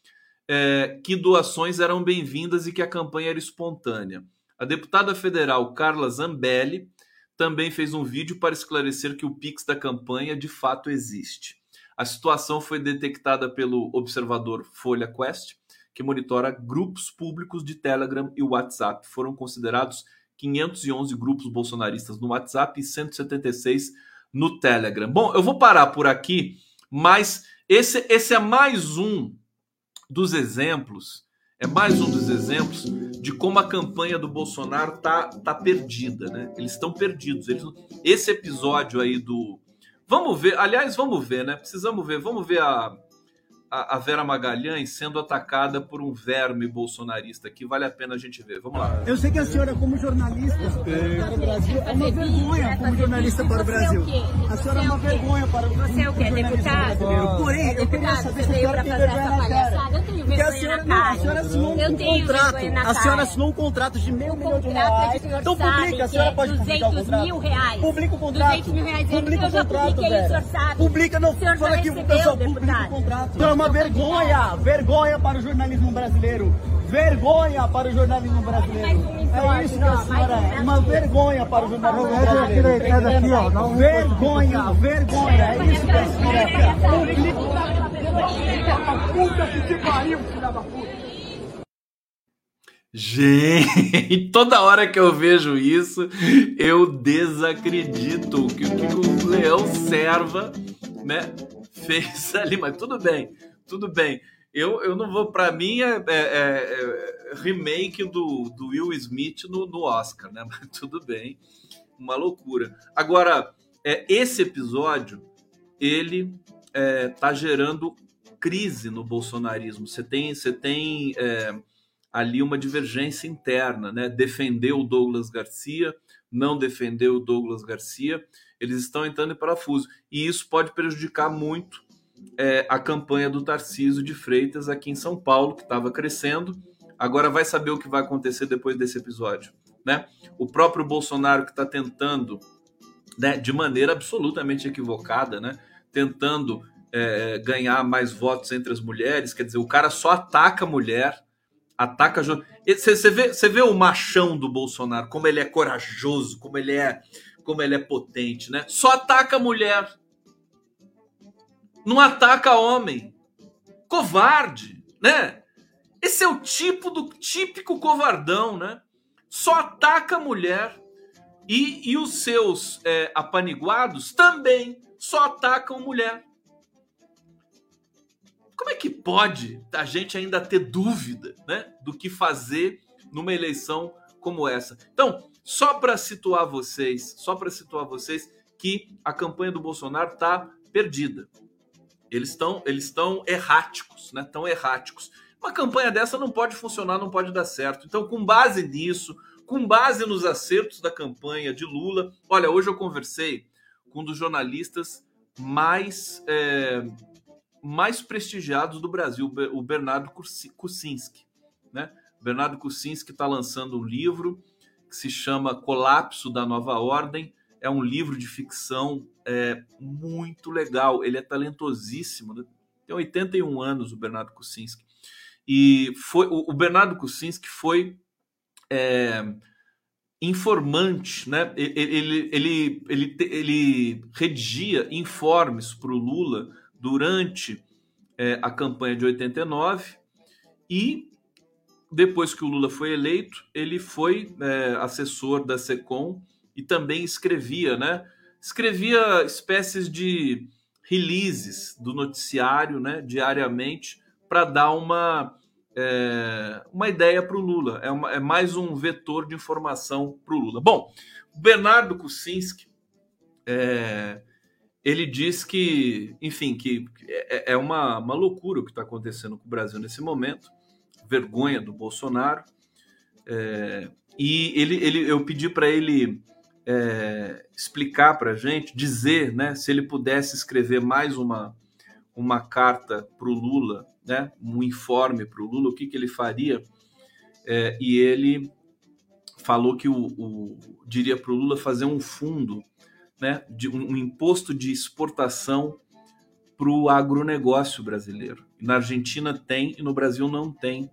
é, que doações eram bem-vindas e que a campanha era espontânea. A deputada federal Carla Zambelli também fez um vídeo para esclarecer que o Pix da campanha de fato existe. A situação foi detectada pelo observador Folha Quest, que monitora grupos públicos de Telegram e WhatsApp. Foram considerados 511 grupos bolsonaristas no WhatsApp e 176 no Telegram. Bom, eu vou parar por aqui, mas esse, esse é mais um dos exemplos, é mais um dos exemplos de como a campanha do Bolsonaro tá, tá perdida, né? Eles estão perdidos. Eles, esse episódio aí do. Vamos ver, aliás, vamos ver, né? Precisamos ver, vamos ver a, a, Vera Magalhães sendo atacada por um verme bolsonarista que vale a pena a gente ver. Vamos lá. Eu sei que a senhora, como jornalista é... para o Brasil, é uma vergonha como jornalista para o Brasil. A senhora é uma vergonha para o Você é o quê? Deputado? Porém, eu queria saber se a senhora tem vergonha na cara. Eu tenho vergonha na cara. A senhora assinou um contrato. A senhora assinou um contrato de meio milhão de reais. Então publica, a senhora pode publicar o contrato. mil reais. Publica o contrato. 200 mil reais. Publica o contrato, velho. Publica, não, fala aqui pro pessoal, publica o contrato uma vergonha, vergonha para o jornalismo brasileiro. Vergonha para o jornalismo brasileiro. É isso que a senhora é. Uma vergonha para o jornalismo brasileiro. Vergonha, vergonha. É isso que a senhora é. Puta que te pariu, filha da puta. Gente, toda hora que eu vejo isso, eu desacredito que o que o Leão Serva, né, fez ali, mas tudo bem tudo bem. Eu, eu não vou. Para mim é, é, é, é, remake do, do Will Smith no, no Oscar, né? Mas tudo bem, uma loucura. Agora, é, esse episódio ele é, tá gerando crise no bolsonarismo. Você tem, você tem é, ali uma divergência interna, né? Defender o Douglas Garcia, não defender o Douglas Garcia. Eles estão entrando em parafuso e isso pode prejudicar muito é, a campanha do Tarciso de Freitas aqui em São Paulo, que estava crescendo. Agora vai saber o que vai acontecer depois desse episódio. Né? O próprio Bolsonaro que está tentando, né, de maneira absolutamente equivocada, né, tentando é, ganhar mais votos entre as mulheres, quer dizer, o cara só ataca a mulher, ataca. Você vê, vê o machão do Bolsonaro, como ele é corajoso, como ele é, como ele é potente, né? Só ataca a mulher não ataca homem. Covarde, né? Esse é o tipo do típico covardão, né? Só ataca mulher. E, e os seus é, apaniguados também só atacam mulher. Como é que pode a gente ainda ter dúvida né, do que fazer numa eleição como essa? Então, só para situar vocês, só para situar vocês que a campanha do Bolsonaro está perdida. Eles estão eles estão erráticos, né? Tão erráticos. Uma campanha dessa não pode funcionar, não pode dar certo. Então, com base nisso, com base nos acertos da campanha de Lula, olha, hoje eu conversei com um dos jornalistas mais é, mais prestigiados do Brasil, o Bernardo Kucinski, né? Bernardo Kucinski está lançando um livro que se chama Colapso da Nova Ordem é um livro de ficção é, muito legal. Ele é talentosíssimo, né? tem 81 anos, o Bernardo Kucinski. E foi o, Bernardo Kuczynski foi é, informante, né? Ele, ele, ele, ele, ele redigia informes para o Lula durante é, a campanha de 89 e depois que o Lula foi eleito, ele foi é, assessor da SECOM e também escrevia, né? Escrevia espécies de releases do noticiário, né, diariamente, para dar uma é, uma ideia para o Lula. É, uma, é, mais um vetor de informação para o Lula. Bom, Bernardo Kuczynski, é, ele diz que, enfim, que é, é uma, uma loucura o que está acontecendo com o Brasil nesse momento, vergonha do Bolsonaro. É, e ele, ele, eu pedi para ele é, explicar para a gente, dizer, né, se ele pudesse escrever mais uma, uma carta para o Lula né, um informe para o Lula, o que, que ele faria, é, e ele falou que o, o diria para o Lula fazer um fundo, né, de um, um imposto de exportação para o agronegócio brasileiro. Na Argentina tem e no Brasil não tem,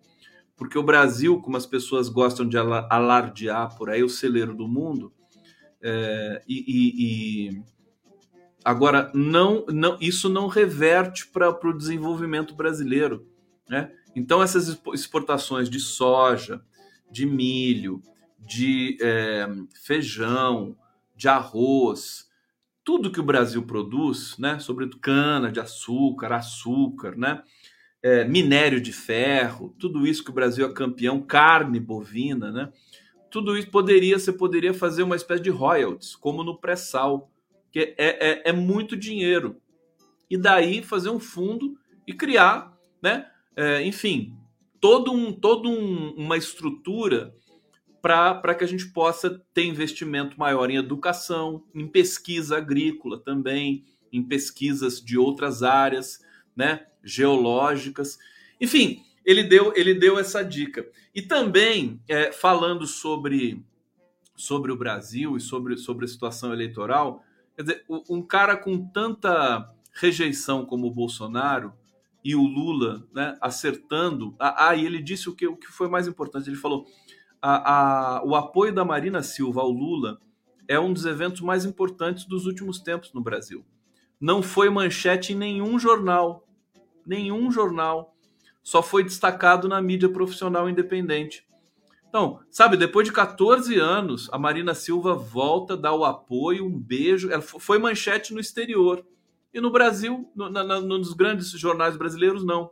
porque o Brasil, como as pessoas gostam de alardear por aí, o celeiro do mundo, é, e, e, e Agora, não, não, isso não reverte para o desenvolvimento brasileiro. Né? Então, essas exportações de soja, de milho, de é, feijão, de arroz, tudo que o Brasil produz, né? sobretudo cana de açúcar, açúcar, né? É, minério de ferro, tudo isso que o Brasil é campeão, carne bovina, né? Tudo isso poderia, você poderia fazer uma espécie de royalties, como no pré-sal que é, é, é muito dinheiro. E daí fazer um fundo e criar, né? É, enfim, todo um, todo um, uma estrutura para que a gente possa ter investimento maior em educação, em pesquisa agrícola também, em pesquisas de outras áreas, né, geológicas. Enfim, ele deu, ele deu essa dica. E também, é, falando sobre, sobre o Brasil e sobre, sobre a situação eleitoral, Quer dizer, um cara com tanta rejeição como o Bolsonaro e o Lula né, acertando. Ah, e ele disse o que, o que foi mais importante: ele falou a, a, o apoio da Marina Silva ao Lula é um dos eventos mais importantes dos últimos tempos no Brasil. Não foi manchete em nenhum jornal, nenhum jornal. Só foi destacado na mídia profissional independente. Então, sabe, depois de 14 anos, a Marina Silva volta, dá o apoio, um beijo. Ela foi manchete no exterior. E no Brasil, no, na, nos grandes jornais brasileiros, não.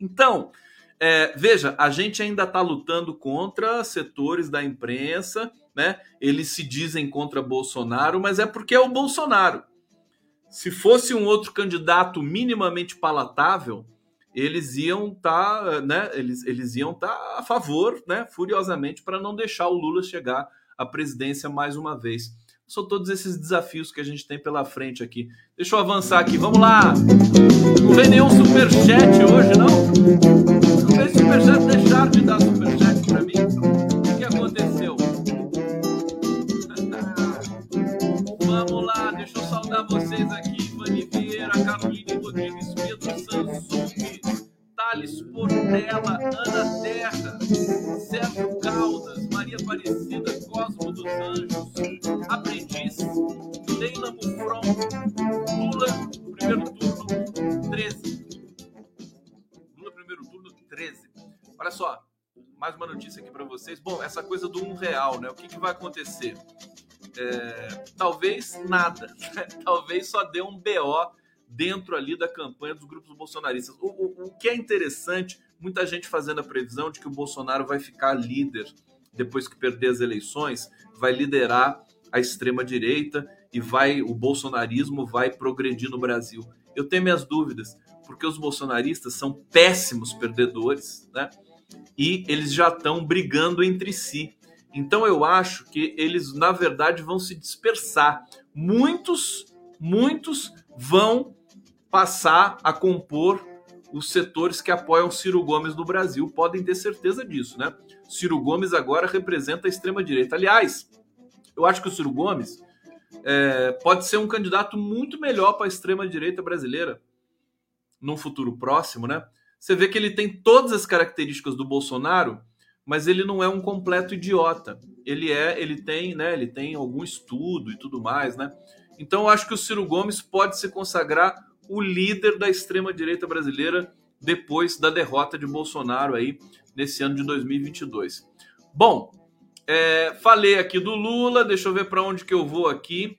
Então, é, veja, a gente ainda está lutando contra setores da imprensa, né? Eles se dizem contra Bolsonaro, mas é porque é o Bolsonaro. Se fosse um outro candidato minimamente palatável, eles iam estar, tá, né? Eles, eles iam estar tá a favor, né? Furiosamente para não deixar o Lula chegar à presidência mais uma vez. São todos esses desafios que a gente tem pela frente aqui. Deixa eu avançar aqui. Vamos lá. Não vem nenhum superchat hoje, não? Não vem superchat. Deixaram né? O que, que vai acontecer? É, talvez nada, né? talvez só dê um BO dentro ali da campanha dos grupos bolsonaristas. O, o, o que é interessante, muita gente fazendo a previsão de que o Bolsonaro vai ficar líder depois que perder as eleições, vai liderar a extrema direita e vai o bolsonarismo vai progredir no Brasil. Eu tenho minhas dúvidas, porque os bolsonaristas são péssimos perdedores, né? E eles já estão brigando entre si. Então eu acho que eles na verdade vão se dispersar. Muitos, muitos vão passar a compor os setores que apoiam Ciro Gomes no Brasil. Podem ter certeza disso, né? Ciro Gomes agora representa a extrema-direita. Aliás, eu acho que o Ciro Gomes é, pode ser um candidato muito melhor para a extrema-direita brasileira num futuro próximo, né? você vê que ele tem todas as características do Bolsonaro, mas ele não é um completo idiota. Ele é, ele tem, né? Ele tem algum estudo e tudo mais, né? Então eu acho que o Ciro Gomes pode se consagrar o líder da extrema direita brasileira depois da derrota de Bolsonaro aí nesse ano de 2022. Bom, é, falei aqui do Lula, deixa eu ver para onde que eu vou aqui.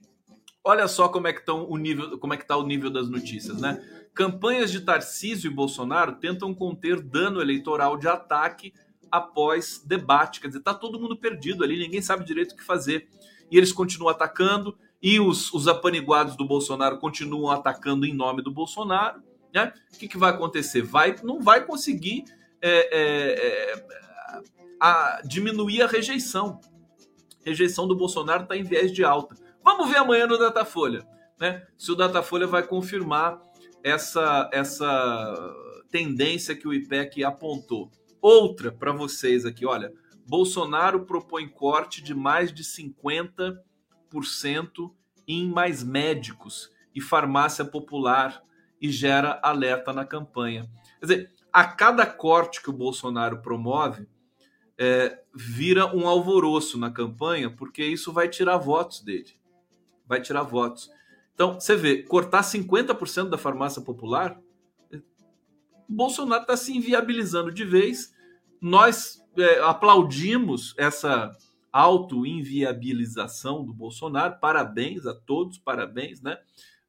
Olha só como é que estão o nível, como é que tá o nível das notícias, né? Campanhas de Tarcísio e Bolsonaro tentam conter dano eleitoral de ataque após debate. Quer dizer, tá todo mundo perdido ali, ninguém sabe direito o que fazer. E eles continuam atacando, e os, os apaniguados do Bolsonaro continuam atacando em nome do Bolsonaro. Né? O que, que vai acontecer? Vai, não vai conseguir é, é, é, a diminuir a rejeição. A rejeição do Bolsonaro está em viés de alta. Vamos ver amanhã no Datafolha, né? Se o Datafolha vai confirmar essa essa tendência que o IPEC apontou. Outra para vocês aqui, olha, Bolsonaro propõe corte de mais de 50% em mais médicos e farmácia popular e gera alerta na campanha. Quer dizer, a cada corte que o Bolsonaro promove, é, vira um alvoroço na campanha, porque isso vai tirar votos dele. Vai tirar votos. Então, você vê, cortar 50% da farmácia popular, Bolsonaro está se inviabilizando de vez. Nós é, aplaudimos essa auto-inviabilização do Bolsonaro. Parabéns a todos, parabéns né,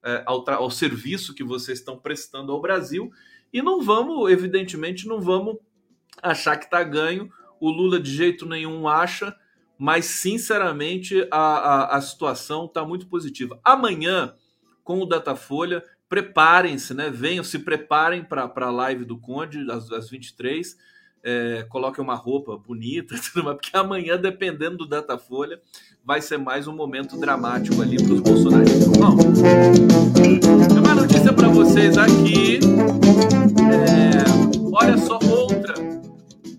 é, ao, ao serviço que vocês estão prestando ao Brasil. E não vamos, evidentemente, não vamos achar que está ganho. O Lula de jeito nenhum acha, mas sinceramente a, a, a situação está muito positiva. Amanhã, com o Datafolha, preparem-se, né? Venham, se preparem para a live do Conde às, às 23 é, coloquem uma roupa bonita, porque amanhã, dependendo do Datafolha, vai ser mais um momento dramático ali para os bolsonaristas. Bom, tem uma notícia para vocês aqui. É, olha só outra,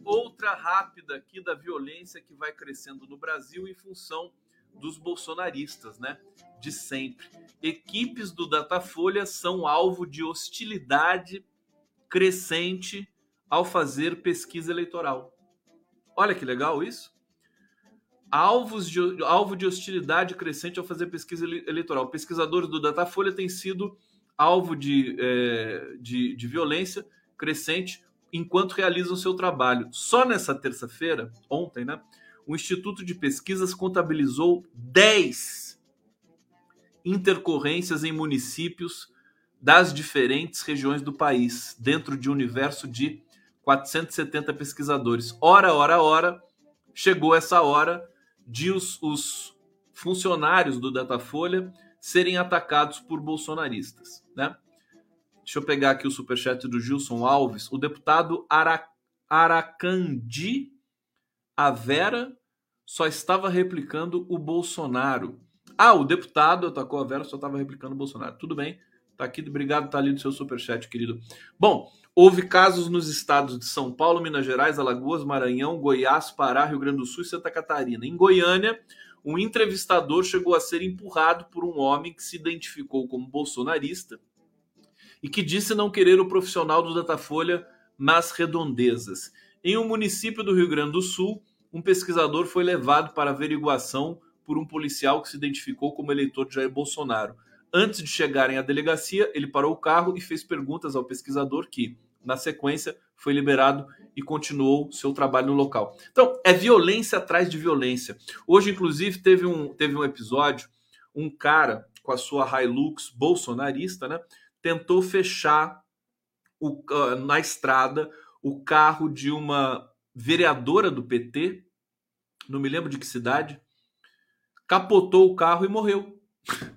outra rápida aqui da violência que vai crescendo no Brasil em função dos bolsonaristas, né? De sempre. Equipes do Datafolha são alvo de hostilidade crescente ao fazer pesquisa eleitoral. Olha que legal isso. Alvos de, alvo de hostilidade crescente ao fazer pesquisa eleitoral. Pesquisadores do Datafolha têm sido alvo de, é, de, de violência crescente enquanto realizam seu trabalho. Só nessa terça-feira, ontem, né, o Instituto de Pesquisas contabilizou 10 intercorrências em municípios das diferentes regiões do país, dentro de um universo de 470 pesquisadores. Ora, ora, ora, chegou essa hora de os, os funcionários do Datafolha serem atacados por bolsonaristas, né? Deixa eu pegar aqui o superchat do Gilson Alves. O deputado Ara, Aracandi Avera só estava replicando o Bolsonaro. Ah, o deputado atacou a Vera, só estava replicando o Bolsonaro. Tudo bem. Tá aqui, obrigado, tá ali no seu superchat, querido. Bom, houve casos nos estados de São Paulo, Minas Gerais, Alagoas, Maranhão, Goiás, Pará, Rio Grande do Sul e Santa Catarina. Em Goiânia, um entrevistador chegou a ser empurrado por um homem que se identificou como bolsonarista e que disse não querer o profissional do Datafolha nas redondezas. Em um município do Rio Grande do Sul, um pesquisador foi levado para averiguação por um policial que se identificou como eleitor de Jair Bolsonaro. Antes de chegarem à delegacia, ele parou o carro e fez perguntas ao pesquisador que, na sequência, foi liberado e continuou seu trabalho no local. Então, é violência atrás de violência. Hoje, inclusive, teve um, teve um episódio, um cara com a sua Hilux bolsonarista, né, tentou fechar o, uh, na estrada o carro de uma vereadora do PT, não me lembro de que cidade, capotou o carro e morreu.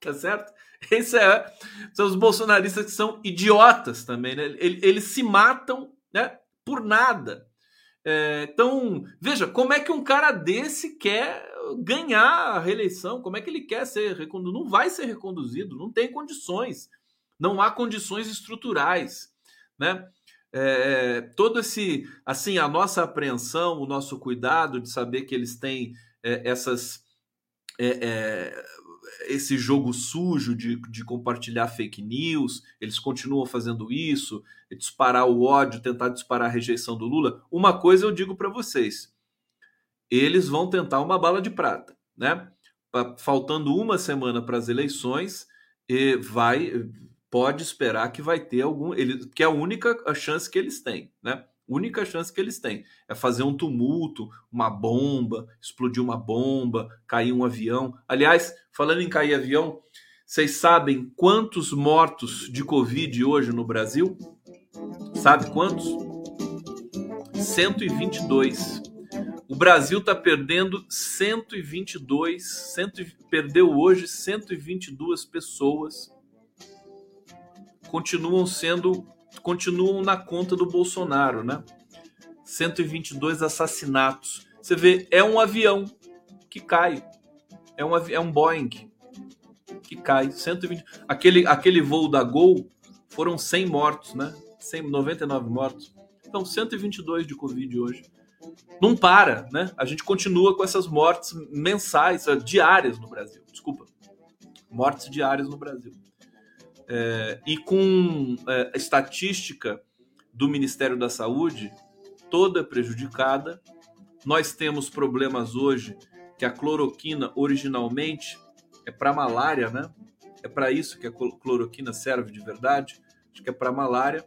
tá certo? Esse é, são os bolsonaristas que são idiotas também, né? Eles, eles se matam, né? Por nada. É, então, veja, como é que um cara desse quer ganhar a reeleição? Como é que ele quer ser reconduzido? Não vai ser reconduzido, não tem condições. Não há condições estruturais, né? É, todo esse, assim, a nossa apreensão, o nosso cuidado de saber que eles têm é, essas é, é esse jogo sujo de, de compartilhar fake news, eles continuam fazendo isso, disparar o ódio, tentar disparar a rejeição do Lula. Uma coisa eu digo para vocês: eles vão tentar uma bala de prata, né? Faltando uma semana para as eleições, e vai pode esperar que vai ter algum, ele, que é a única chance que eles têm, né? Única chance que eles têm é fazer um tumulto, uma bomba, explodir uma bomba, cair um avião. Aliás, falando em cair avião, vocês sabem quantos mortos de Covid hoje no Brasil? Sabe quantos? 122. O Brasil está perdendo 122, cento, perdeu hoje 122 pessoas. Continuam sendo continuam na conta do Bolsonaro, né? 122 assassinatos. Você vê, é um avião que cai. É um, é um Boeing que cai. 120. Aquele, aquele voo da Gol foram 100 mortos, né? 100, 99 mortos. Então, 122 de Covid hoje. Não para, né? A gente continua com essas mortes mensais, diárias no Brasil. Desculpa. Mortes diárias no Brasil. É, e com é, a estatística do Ministério da Saúde toda prejudicada, nós temos problemas hoje que a cloroquina originalmente é para malária, né? É para isso que a cloroquina serve de verdade. Acho que é para malária.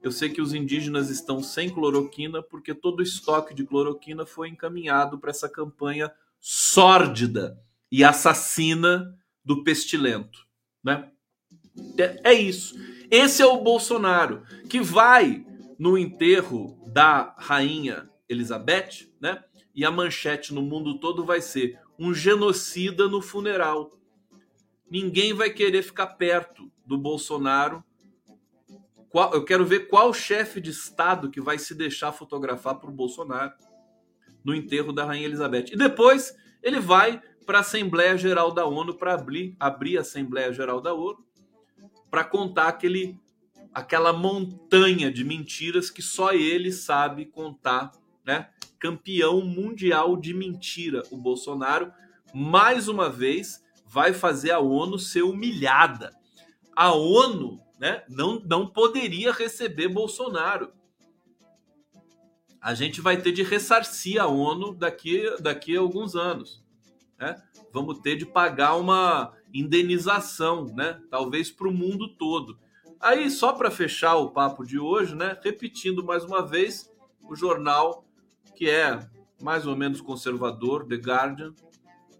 Eu sei que os indígenas estão sem cloroquina porque todo o estoque de cloroquina foi encaminhado para essa campanha sórdida e assassina do pestilento, né? É, isso. Esse é o Bolsonaro que vai no enterro da rainha Elizabeth, né? E a manchete no mundo todo vai ser um genocida no funeral. Ninguém vai querer ficar perto do Bolsonaro. eu quero ver qual chefe de Estado que vai se deixar fotografar para o Bolsonaro no enterro da Rainha Elizabeth. E depois ele vai para a Assembleia Geral da ONU para abrir, abrir a Assembleia Geral da ONU para contar aquele, aquela montanha de mentiras que só ele sabe contar, né? Campeão mundial de mentira, o Bolsonaro, mais uma vez, vai fazer a ONU ser humilhada. A ONU né, não, não poderia receber Bolsonaro. A gente vai ter de ressarcir a ONU daqui, daqui a alguns anos. Né? Vamos ter de pagar uma indenização, né? Talvez para o mundo todo. Aí, só para fechar o papo de hoje, né? Repetindo mais uma vez, o jornal que é mais ou menos conservador, The Guardian,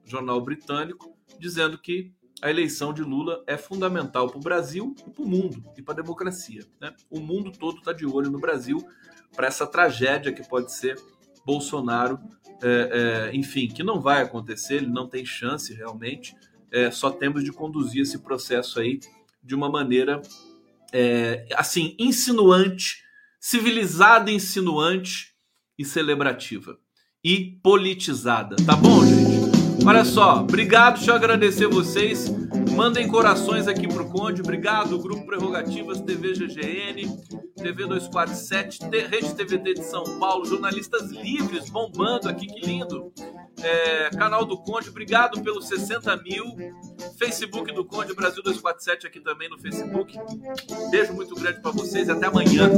jornal britânico, dizendo que a eleição de Lula é fundamental para o Brasil e para o mundo e para a democracia. Né? O mundo todo está de olho no Brasil para essa tragédia que pode ser Bolsonaro, é, é, enfim, que não vai acontecer, ele não tem chance realmente é, só temos de conduzir esse processo aí de uma maneira é, assim insinuante, civilizada, insinuante e celebrativa e politizada, tá bom, gente? Olha só, obrigado, deixa eu agradecer vocês. Mandem corações aqui pro Conde, obrigado. Grupo Prerrogativas, TV GGN, TV 247, Rede TVT de São Paulo, jornalistas livres bombando aqui, que lindo. É, canal do Conde, obrigado pelos 60 mil. Facebook do Conde, Brasil 247 aqui também no Facebook. Beijo muito grande para vocês e até amanhã.